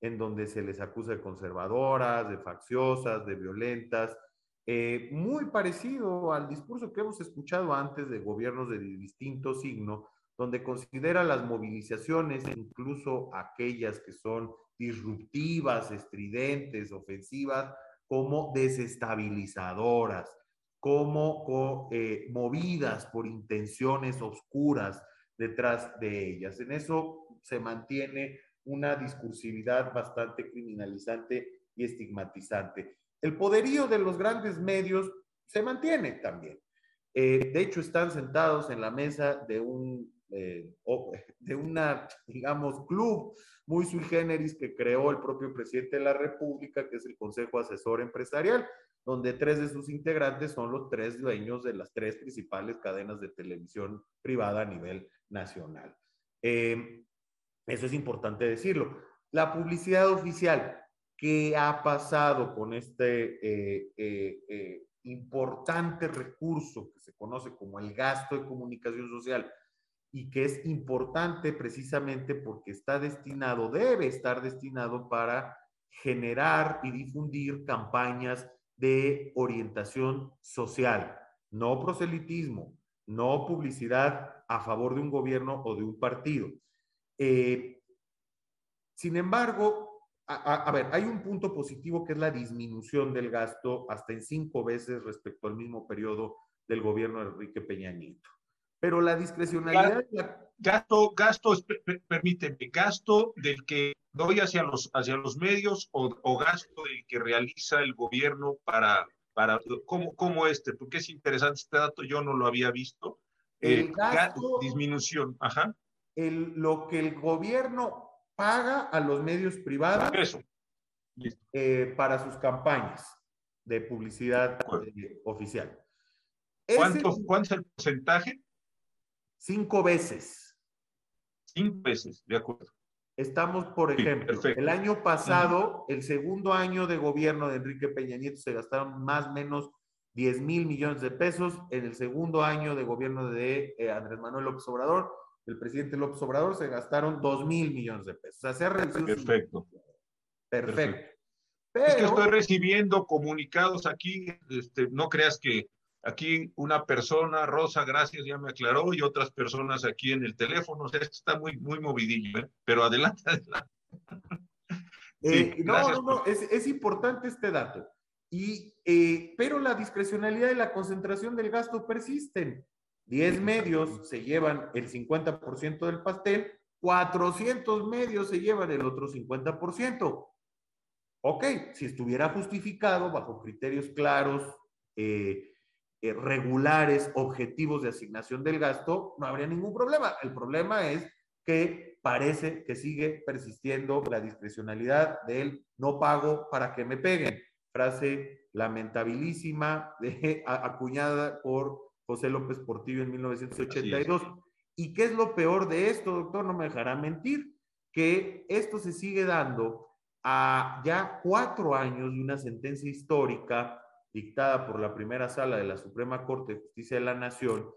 en donde se les acusa de conservadoras, de facciosas, de violentas, eh, muy parecido al discurso que hemos escuchado antes de gobiernos de distinto signo, donde considera las movilizaciones, incluso aquellas que son disruptivas, estridentes, ofensivas, como desestabilizadoras, como eh, movidas por intenciones oscuras detrás de ellas. En eso se mantiene una discursividad bastante criminalizante y estigmatizante. El poderío de los grandes medios se mantiene también. Eh, de hecho, están sentados en la mesa de un, eh, de una, digamos, club muy sui generis que creó el propio presidente de la República, que es el Consejo Asesor Empresarial, donde tres de sus integrantes son los tres dueños de las tres principales cadenas de televisión privada a nivel nacional. Eh, eso es importante decirlo. La publicidad oficial, ¿qué ha pasado con este eh, eh, importante recurso que se conoce como el gasto de comunicación social? Y que es importante precisamente porque está destinado, debe estar destinado para generar y difundir campañas de orientación social, no proselitismo, no publicidad a favor de un gobierno o de un partido. Eh, sin embargo, a, ver, hay un punto positivo que es la disminución del gasto hasta en cinco veces respecto al mismo periodo del gobierno de Enrique Peña Nieto. Pero la discrecionalidad... Gasto, gasto, permíteme, gasto del que doy hacia los, hacia los medios o, gasto del que realiza el gobierno para, para como, como este, porque es interesante este dato, yo no lo había visto. El gasto, disminución, ajá. El, lo que el gobierno paga a los medios privados Eso. Eh, para sus campañas de publicidad eh, oficial. ¿Cuánto, ¿Cuánto es el porcentaje? Cinco veces. Cinco veces, de acuerdo. Estamos, por ejemplo, el año pasado, el segundo año de gobierno de Enrique Peña Nieto se gastaron más o menos 10 mil millones de pesos. En el segundo año de gobierno de eh, Andrés Manuel López Obrador, el presidente López Obrador, se gastaron 2 mil millones de pesos. O sea, se ha reducido. Perfecto. Perfecto. Es que estoy recibiendo comunicados aquí, este, no creas que Aquí una persona, Rosa, gracias, ya me aclaró, y otras personas aquí en el teléfono. O sea, esto está muy, muy movidillo, ¿eh? pero adelante, adelante. Eh, no, no, no, es, es, importante este dato. Y, eh, pero la discrecionalidad y la concentración del gasto persisten. 10 medios se llevan el 50% del pastel, 400 medios se llevan el otro 50%. Ok, si estuviera justificado bajo criterios claros, eh, eh, regulares, objetivos de asignación del gasto, no habría ningún problema. El problema es que parece que sigue persistiendo la discrecionalidad del no pago para que me peguen. Frase lamentabilísima de, acuñada por José López Portillo en 1982. ¿Y qué es lo peor de esto, doctor? No me dejará mentir, que esto se sigue dando a ya cuatro años de una sentencia histórica dictada por la primera sala de la Suprema Corte de Justicia de la Nación,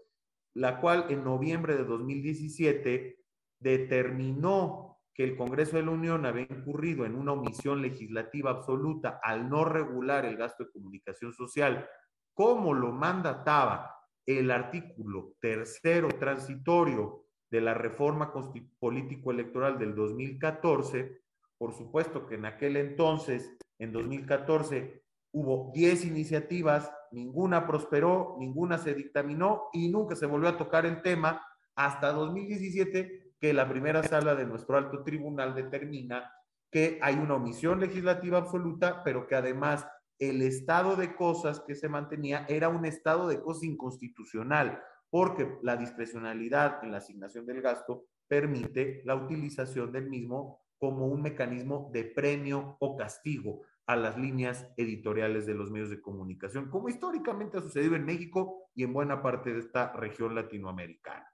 la cual en noviembre de 2017 determinó que el Congreso de la Unión había incurrido en una omisión legislativa absoluta al no regular el gasto de comunicación social, como lo mandataba el artículo tercero transitorio de la reforma político-electoral del 2014, por supuesto que en aquel entonces, en 2014, Hubo 10 iniciativas, ninguna prosperó, ninguna se dictaminó y nunca se volvió a tocar el tema hasta 2017 que la primera sala de nuestro alto tribunal determina que hay una omisión legislativa absoluta, pero que además el estado de cosas que se mantenía era un estado de cosas inconstitucional, porque la discrecionalidad en la asignación del gasto permite la utilización del mismo como un mecanismo de premio o castigo a las líneas editoriales de los medios de comunicación, como históricamente ha sucedido en México y en buena parte de esta región latinoamericana.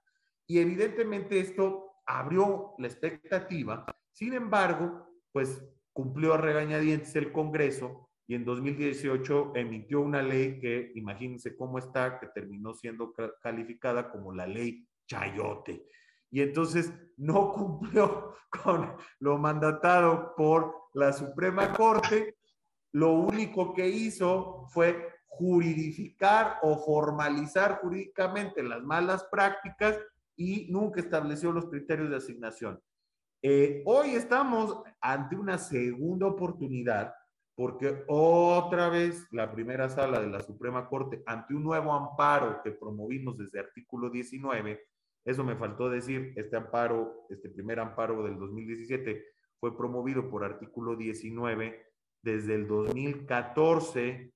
Y evidentemente esto abrió la expectativa, sin embargo, pues cumplió a regañadientes el Congreso y en 2018 emitió una ley que, imagínense cómo está, que terminó siendo calificada como la ley Chayote. Y entonces no cumplió con lo mandatado por la Suprema Corte lo único que hizo fue juridificar o formalizar jurídicamente las malas prácticas y nunca estableció los criterios de asignación. Eh, hoy estamos ante una segunda oportunidad porque otra vez la primera sala de la Suprema Corte, ante un nuevo amparo que promovimos desde artículo 19, eso me faltó decir, este amparo, este primer amparo del 2017 fue promovido por artículo 19 desde el 2014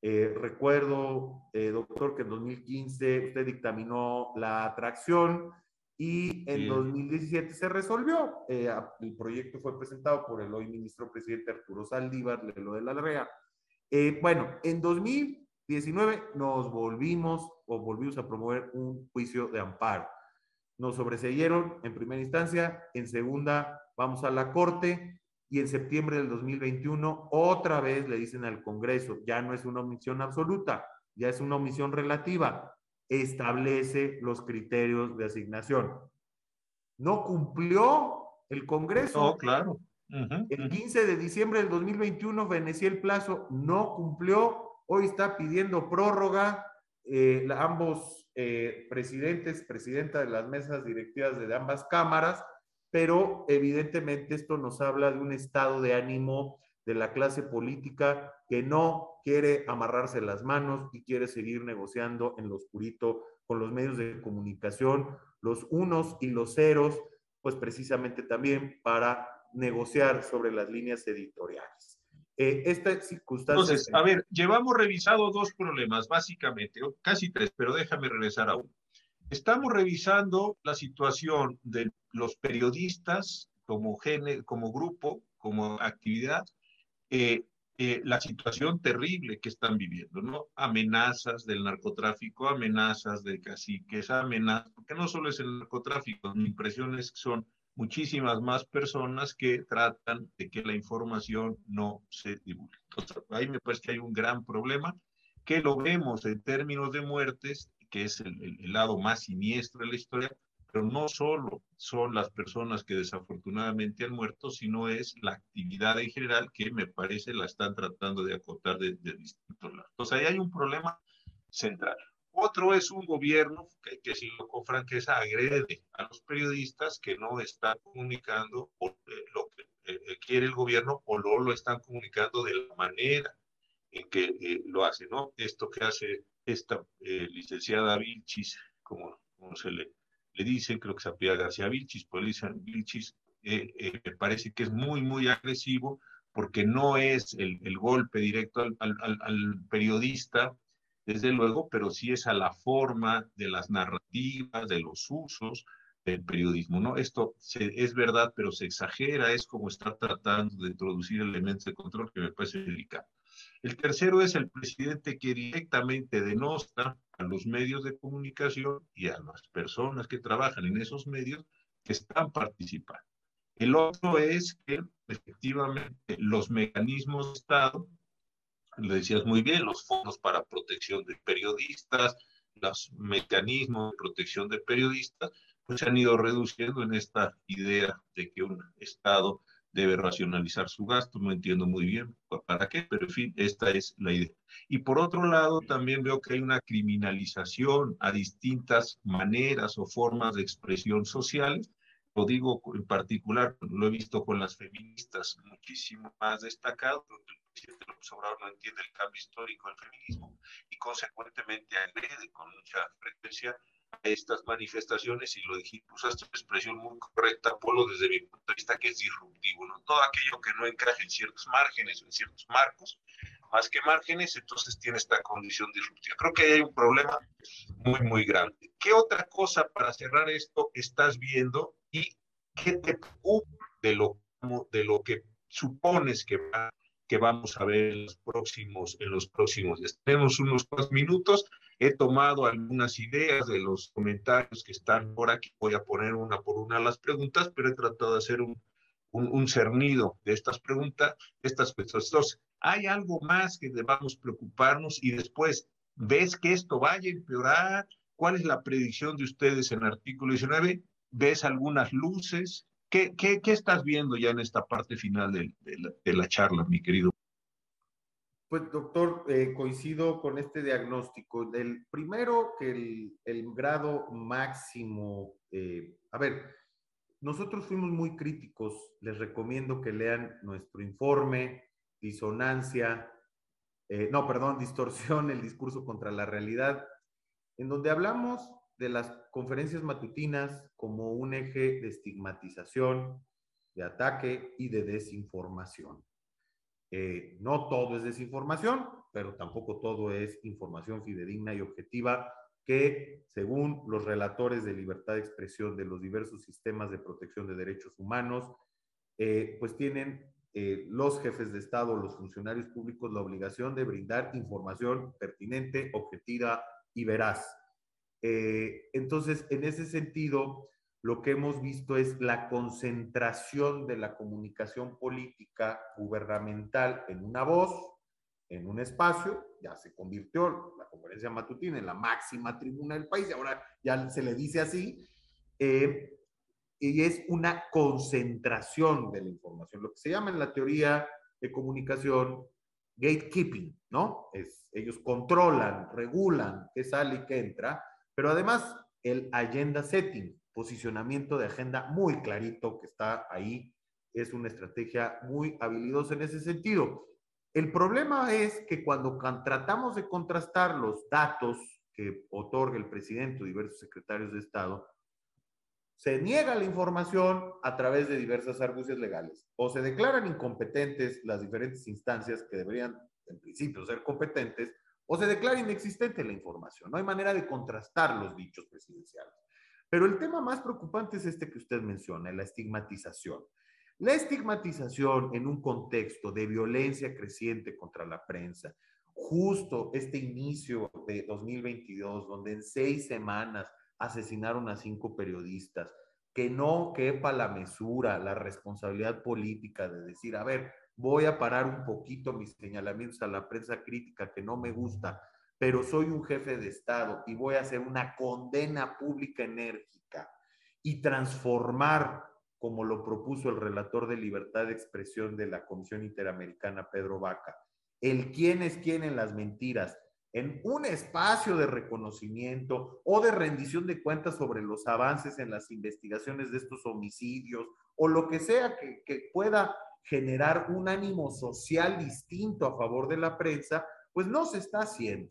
Eh, recuerdo, eh, doctor, que en 2015 usted dictaminó la atracción y en 2017 se resolvió. Eh, el proyecto fue presentado por el hoy ministro presidente Arturo Saldívar, lo de la REA. bueno, en 2019 nos volvimos o volvimos a promover un juicio de amparo. Nos sobreseyeron en primera instancia, en segunda vamos a la corte y en septiembre del 2021 otra vez le dicen al Congreso, ya no es una omisión absoluta, ya es una omisión relativa, establece los criterios de asignación. No cumplió el Congreso. No, claro. el 15 de diciembre del 2021 venecía el plazo, no cumplió, hoy está pidiendo prórroga, eh, ambos eh, presidentes, presidenta de las mesas directivas de ambas cámaras, pero evidentemente esto nos habla de un estado de ánimo de la clase política que no quiere amarrarse las manos y quiere seguir negociando en lo oscurito con los medios de comunicación, los unos y los ceros, pues precisamente también para negociar sobre las líneas editoriales. Eh, esta circunstancia... Entonces, a ver, llevamos revisado dos problemas, básicamente, casi tres, pero déjame regresar a uno. Estamos revisando la situación de los periodistas como, grupo, como actividad, eh, eh, la situación terrible que están viviendo, ¿no? Amenazas del narcotráfico, amenazas de caciques, amenazas, porque no solo es el narcotráfico, mi impresión es que son muchísimas más personas que tratan de que la información no se divulgue. Entonces, ahí me parece que hay un gran problema que lo vemos en términos de muertes que es el, lado más siniestro de la historia, pero no solo son las personas que desafortunadamente han muerto, sino es la actividad en general que me parece la están tratando de acotar de, distintos lados. Entonces ahí hay un problema central. Otro es un gobierno que, que si lo con franqueza agrede a los periodistas que no están comunicando eh, lo que eh, eh, quiere el gobierno o no lo están comunicando de la manera en que lo hace, ¿no? Esto que hace esta eh, licenciada Vilchis, como, se le, dice, creo que se apela García Vilchis, pues dicen Vilchis, eh, eh, me parece que es muy, muy agresivo porque no es el, golpe directo al, periodista, desde luego, pero sí es a la forma de las narrativas, de los usos del periodismo, ¿no? Esto es verdad, pero se exagera, es como estar tratando de introducir elementos de control que me parece delicado. El tercero es el presidente que directamente denosta a los medios de comunicación y a las personas que trabajan en esos medios que están participando. El otro es que efectivamente los mecanismos de Estado, lo decías muy bien, los fondos para protección de periodistas, los mecanismos de protección de periodistas, pues se han ido reduciendo en esta idea de que un Estado debe racionalizar su gasto, no entiendo muy bien para qué, pero en fin, esta es la idea. Y por otro lado, también veo que hay una criminalización a distintas maneras o formas de expresión sociales. Lo digo en particular, lo he visto con las feministas muchísimo más destacado, donde el presidente López Obrador no entiende el cambio histórico del feminismo y consecuentemente agrede con mucha frecuencia estas manifestaciones y lo dijiste, usaste una expresión muy correcta, Polo, desde mi punto de vista, que es disruptivo, ¿no? Todo aquello que no encaje en ciertos márgenes o en ciertos marcos, más que márgenes, entonces tiene esta condición disruptiva. Creo que hay un problema muy, muy grande. ¿Qué otra cosa para cerrar esto estás viendo y qué te preocupa de lo, de lo que supones que va que vamos a ver en los próximos, en los próximos días. Tenemos unos cuantos minutos. He tomado algunas ideas de los comentarios que están por aquí. Voy a poner una por una las preguntas, pero he tratado de hacer un, un, cernido de estas preguntas, estas cuestiones. ¿hay algo más que debamos preocuparnos? Y después, ¿ves que esto vaya a empeorar? ¿Cuál es la predicción de ustedes en el artículo 19? ¿Ves algunas luces? ¿Qué, qué, estás viendo ya en esta parte final de, de, la, charla, mi querido? Pues, doctor, eh, coincido con este diagnóstico. El primero, que el, grado máximo, eh, a ver, nosotros fuimos muy críticos. Les recomiendo que lean nuestro informe, disonancia, eh, no, perdón, distorsión, el discurso contra la realidad, en donde hablamos de las conferencias matutinas como un eje de estigmatización, de ataque y de desinformación. Eh, no todo es desinformación, pero tampoco todo es información fidedigna y objetiva que, según los relatores de libertad de expresión de los diversos sistemas de protección de derechos humanos, eh, pues tienen eh, los jefes de Estado, los funcionarios públicos, la obligación de brindar información pertinente, objetiva y veraz. Eh, entonces, en ese sentido, lo que hemos visto es la concentración de la comunicación política gubernamental en una voz, en un espacio, ya se convirtió la conferencia matutina en la máxima tribuna del país y ahora ya se le dice así, eh, y es una concentración de la información, lo que se llama en la teoría de comunicación gatekeeping, ¿no? Es, ellos controlan, regulan qué sale y qué entra, pero además el agenda setting, posicionamiento de agenda muy clarito que está ahí, es una estrategia muy habilidosa en ese sentido. El problema es que cuando tratamos de contrastar los datos que otorga el presidente o diversos secretarios de Estado, se niega la información a través de diversas argucias legales o se declaran incompetentes las diferentes instancias que deberían, en principio, ser competentes o se declara inexistente la información. No hay manera de contrastar los dichos presidenciales. Pero el tema más preocupante es este que usted menciona, la estigmatización. La estigmatización en un contexto de violencia creciente contra la prensa, justo este inicio de 2022, donde en seis semanas asesinaron a cinco periodistas, que no quepa la mesura, la responsabilidad política de decir, a ver, voy a parar un poquito mis señalamientos a la prensa crítica que no me gusta, pero soy un jefe de Estado y voy a hacer una condena pública enérgica y transformar como lo propuso el relator de libertad de expresión de la Comisión Interamericana, Pedro Vaca. El quién es quién en las mentiras, en un espacio de reconocimiento o de rendición de cuentas sobre los avances en las investigaciones de estos homicidios o lo que sea que, pueda generar un ánimo social distinto a favor de la prensa, pues no se está haciendo.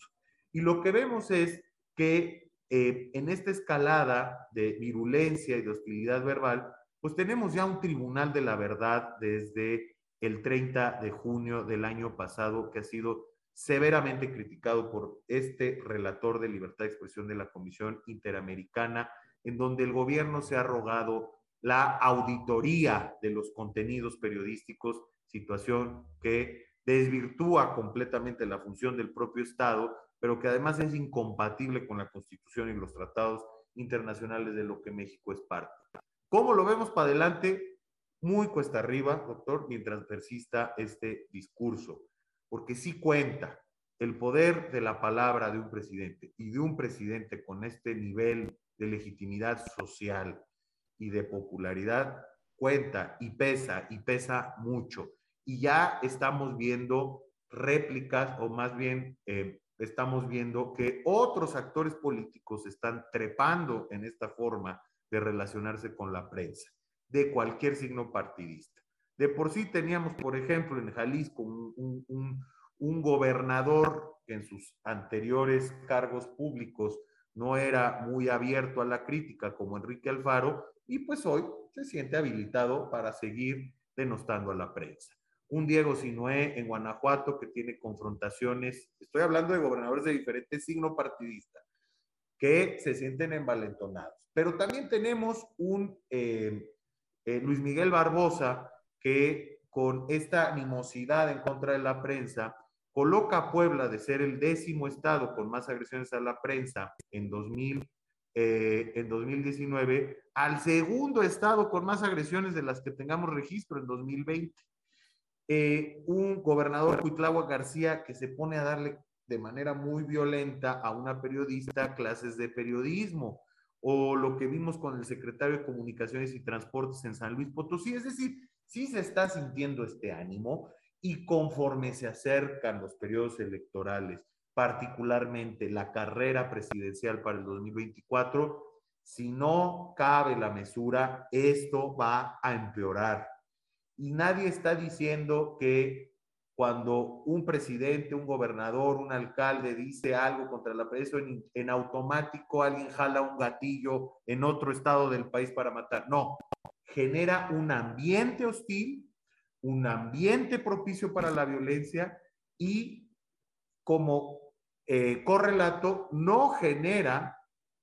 Y lo que vemos es que eh, en esta escalada de virulencia y de hostilidad verbal, pues tenemos ya un tribunal de la verdad desde el 30 de junio del año pasado que ha sido severamente criticado por este relator de libertad de expresión de la Comisión Interamericana, en donde el gobierno se ha rogado la auditoría de los contenidos periodísticos, situación que desvirtúa completamente la función del propio Estado, pero que además es incompatible con la Constitución y los tratados internacionales de lo que México es parte. ¿Cómo lo vemos para adelante? Muy cuesta arriba, doctor, mientras persista este discurso, porque sí cuenta el poder de la palabra de un presidente y de un presidente con este nivel de legitimidad social y de popularidad cuenta y pesa y pesa mucho. Y ya estamos viendo réplicas o más bien eh, estamos viendo que otros actores políticos están trepando en esta forma de relacionarse con la prensa, de cualquier signo partidista. De por sí teníamos, por ejemplo, en Jalisco un, un, gobernador que en sus anteriores cargos públicos no era muy abierto a la crítica como Enrique Alfaro y pues hoy se siente habilitado para seguir denostando a la prensa. Un Diego Sinué en Guanajuato que tiene confrontaciones, estoy hablando de gobernadores de diferentes signos partidistas, que se sienten envalentonados. Pero también tenemos un eh, eh, Luis Miguel Barbosa que con esta animosidad en contra de la prensa coloca a Puebla de ser el décimo estado con más agresiones a la prensa en, 2000, eh, en 2019 al segundo estado con más agresiones de las que tengamos registro en 2020. Un gobernador Cuitlagua García que se pone a darle de manera muy violenta a una periodista clases de periodismo, o lo que vimos con el secretario de Comunicaciones y Transportes en San Luis Potosí. Es decir, sí se está sintiendo este ánimo y conforme se acercan los periodos electorales, particularmente la carrera presidencial para el 2024, si no cabe la mesura, esto va a empeorar. Y nadie está diciendo que cuando un presidente, un gobernador, un alcalde dice algo contra la en, en, automático alguien jala un gatillo en otro estado del país para matar. No, genera un ambiente hostil, un ambiente propicio para la violencia y como eh, correlato no genera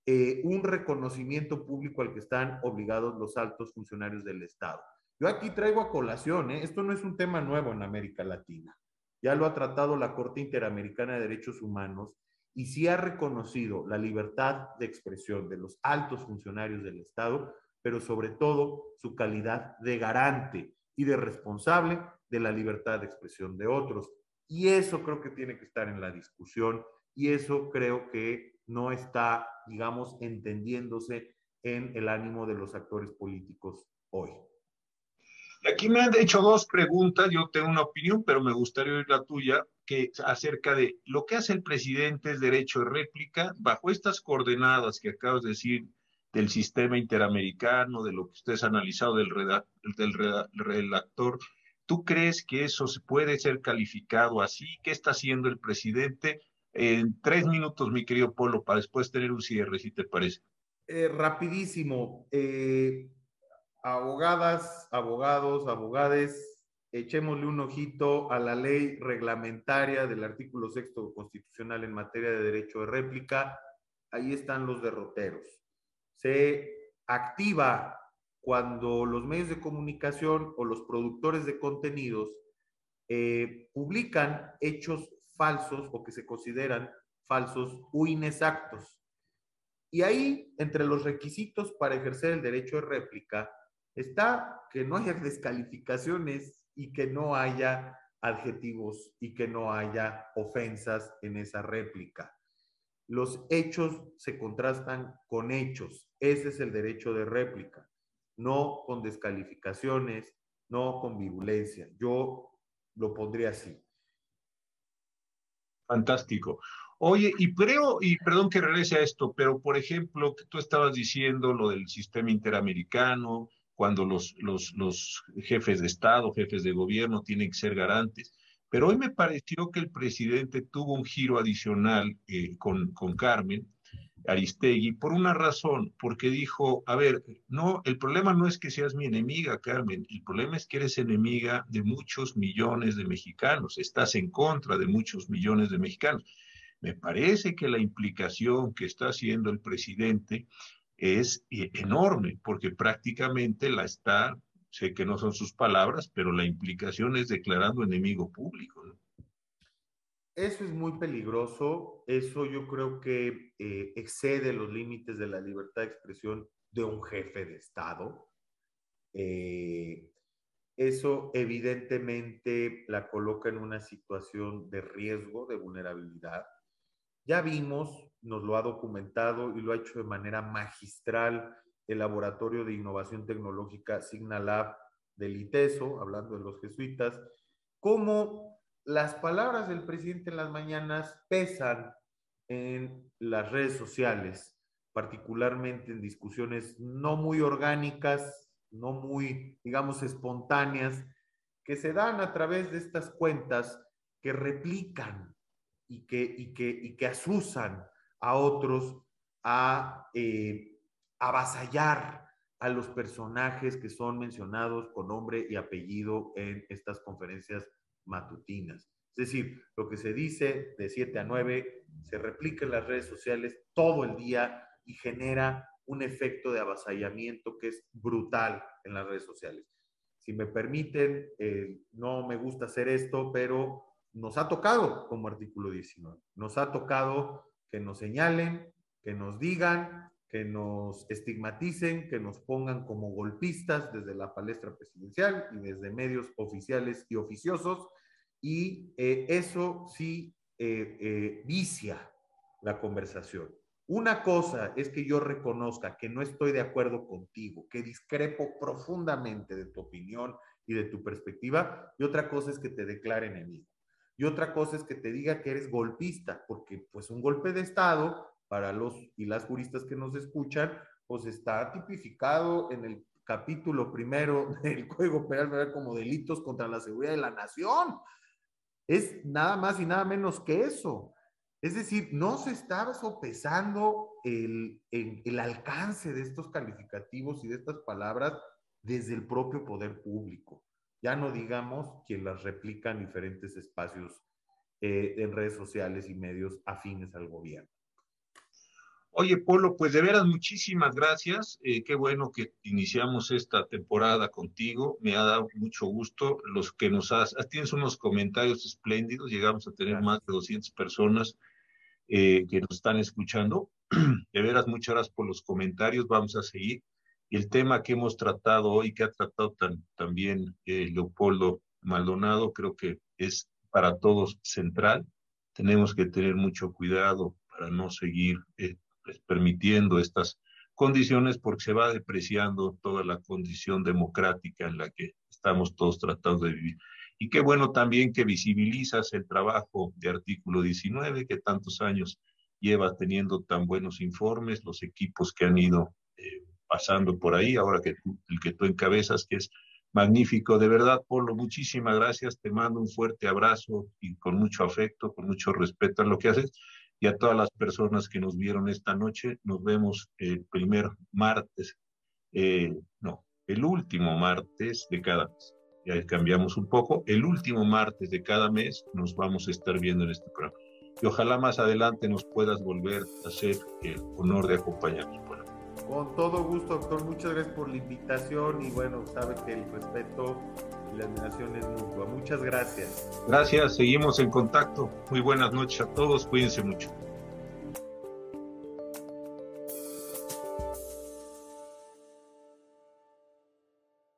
eh, un reconocimiento público al que están obligados los altos funcionarios del Estado. Yo aquí traigo a colación, ¿eh? esto no es un tema nuevo en América Latina. Ya lo ha tratado la Corte Interamericana de Derechos Humanos y sí ha reconocido la libertad de expresión de los altos funcionarios del Estado, pero sobre todo su calidad de garante y de responsable de la libertad de expresión de otros. Y eso creo que tiene que estar en la discusión y eso creo que no está, digamos, entendiéndose en el ánimo de los actores políticos hoy. Aquí me han hecho dos preguntas, yo tengo una opinión, pero me gustaría oír la tuya, que acerca de lo que hace el presidente es derecho de réplica, bajo estas coordenadas que acabas de decir del sistema interamericano, de lo que ustedes han analizado del, del redactor, ¿tú crees que eso se puede ser calificado así? ¿Qué está haciendo el presidente? En tres minutos, mi querido Polo, para después tener un cierre, si te parece. Eh, rapidísimo. Eh, abogadas, abogados, abogades, echémosle un ojito a la ley reglamentaria del artículo sexto constitucional en materia de derecho de réplica. Ahí están los derroteros. Se activa cuando los medios de comunicación o los productores de contenidos eh, publican hechos falsos o que se consideran falsos o inexactos. Y ahí, entre los requisitos para ejercer el derecho de réplica, está que no haya descalificaciones y que no haya adjetivos y que no haya ofensas en esa réplica. Los hechos se contrastan con hechos. Ese es el derecho de réplica, no con descalificaciones, no con virulencia. Yo lo pondría así. Fantástico. Oye, y creo, y perdón que regrese a esto, pero por ejemplo, que tú estabas diciendo lo del sistema interamericano, cuando los, jefes de Estado, jefes de gobierno tienen que ser garantes. Pero hoy me pareció que el presidente tuvo un giro adicional eh, con, con Carmen Aristegui por una razón, porque dijo, a ver, no, el problema no es que seas mi enemiga, Carmen, el problema es que eres enemiga de muchos millones de mexicanos, estás en contra de muchos millones de mexicanos. Me parece que la implicación que está haciendo el presidente es eh, enorme, porque prácticamente la está, sé que no son sus palabras, pero la implicación es declarando enemigo público. Eso es muy peligroso, eso yo creo que eh, excede los límites de la libertad de expresión de un jefe de Estado. Eh, eso evidentemente la coloca en una situación de riesgo, de vulnerabilidad. Ya vimos nos lo ha documentado y lo ha hecho de manera magistral el Laboratorio de Innovación Tecnológica Signalab del ITESO, hablando de los jesuitas, cómo las palabras del presidente en las mañanas pesan en las redes sociales, particularmente en discusiones no muy orgánicas, no muy, digamos, espontáneas, que se dan a través de estas cuentas que replican y que, y que, y que asusan a otros a eh, avasallar a los personajes que son mencionados con nombre y apellido en estas conferencias matutinas. Es decir, lo que se dice de 7 a 9 se replica en las redes sociales todo el día y genera un efecto de avasallamiento que es brutal en las redes sociales. Si me permiten, eh, no me gusta hacer esto, pero nos ha tocado como artículo 19. Nos ha tocado que nos señalen, que nos digan, que nos estigmaticen, que nos pongan como golpistas desde la palestra presidencial y desde medios oficiales y oficiosos. Y eh, eso sí eh, eh, vicia la conversación. Una cosa es que yo reconozca que no estoy de acuerdo contigo, que discrepo profundamente de tu opinión y de tu perspectiva, y otra cosa es que te declare enemigo. Y otra cosa es que te diga que eres golpista, porque pues un golpe de Estado, para los y las juristas que nos escuchan, pues está tipificado en el capítulo primero del Código Penal como delitos contra la seguridad de la nación. Es nada más y nada menos que eso. Es decir, no se está sopesando el, el alcance de estos calificativos y de estas palabras desde el propio poder público. Ya no digamos quien las replica en diferentes espacios eh, en redes sociales y medios afines al gobierno. Oye, Polo, pues de veras muchísimas gracias. Eh, qué bueno que iniciamos esta temporada contigo. Me ha dado mucho gusto. Los que nos has, tienes unos comentarios espléndidos. Llegamos a tener más de 200 personas eh, que nos están escuchando. De veras, muchas gracias por los comentarios. Vamos a seguir. El tema que hemos tratado hoy, que ha tratado también eh, Leopoldo Maldonado, creo que es para todos central. Tenemos que tener mucho cuidado para no seguir pues, permitiendo estas condiciones porque se va depreciando toda la condición democrática en la que estamos todos tratando de vivir. Y qué bueno también que visibilizas el trabajo de artículo 19, que tantos años lleva teniendo tan buenos informes, los equipos que han ido eh, pasando por ahí, ahora que el que tú encabezas, que es magnífico. De verdad, Polo, muchísimas gracias. Te mando un fuerte abrazo y con mucho afecto, con mucho respeto a lo que haces y a todas las personas que nos vieron esta noche. Nos vemos el primer martes, eh, no, el último martes de cada mes. Ya cambiamos un poco. El último martes de cada mes nos vamos a estar viendo en este programa. Y ojalá más adelante nos puedas volver a hacer el honor de acompañarnos por Con todo gusto, doctor. Muchas gracias por la invitación y bueno, sabe que el respeto y la admiración es mutua. Muchas gracias. Gracias, seguimos en contacto. Muy buenas noches a todos, cuídense mucho.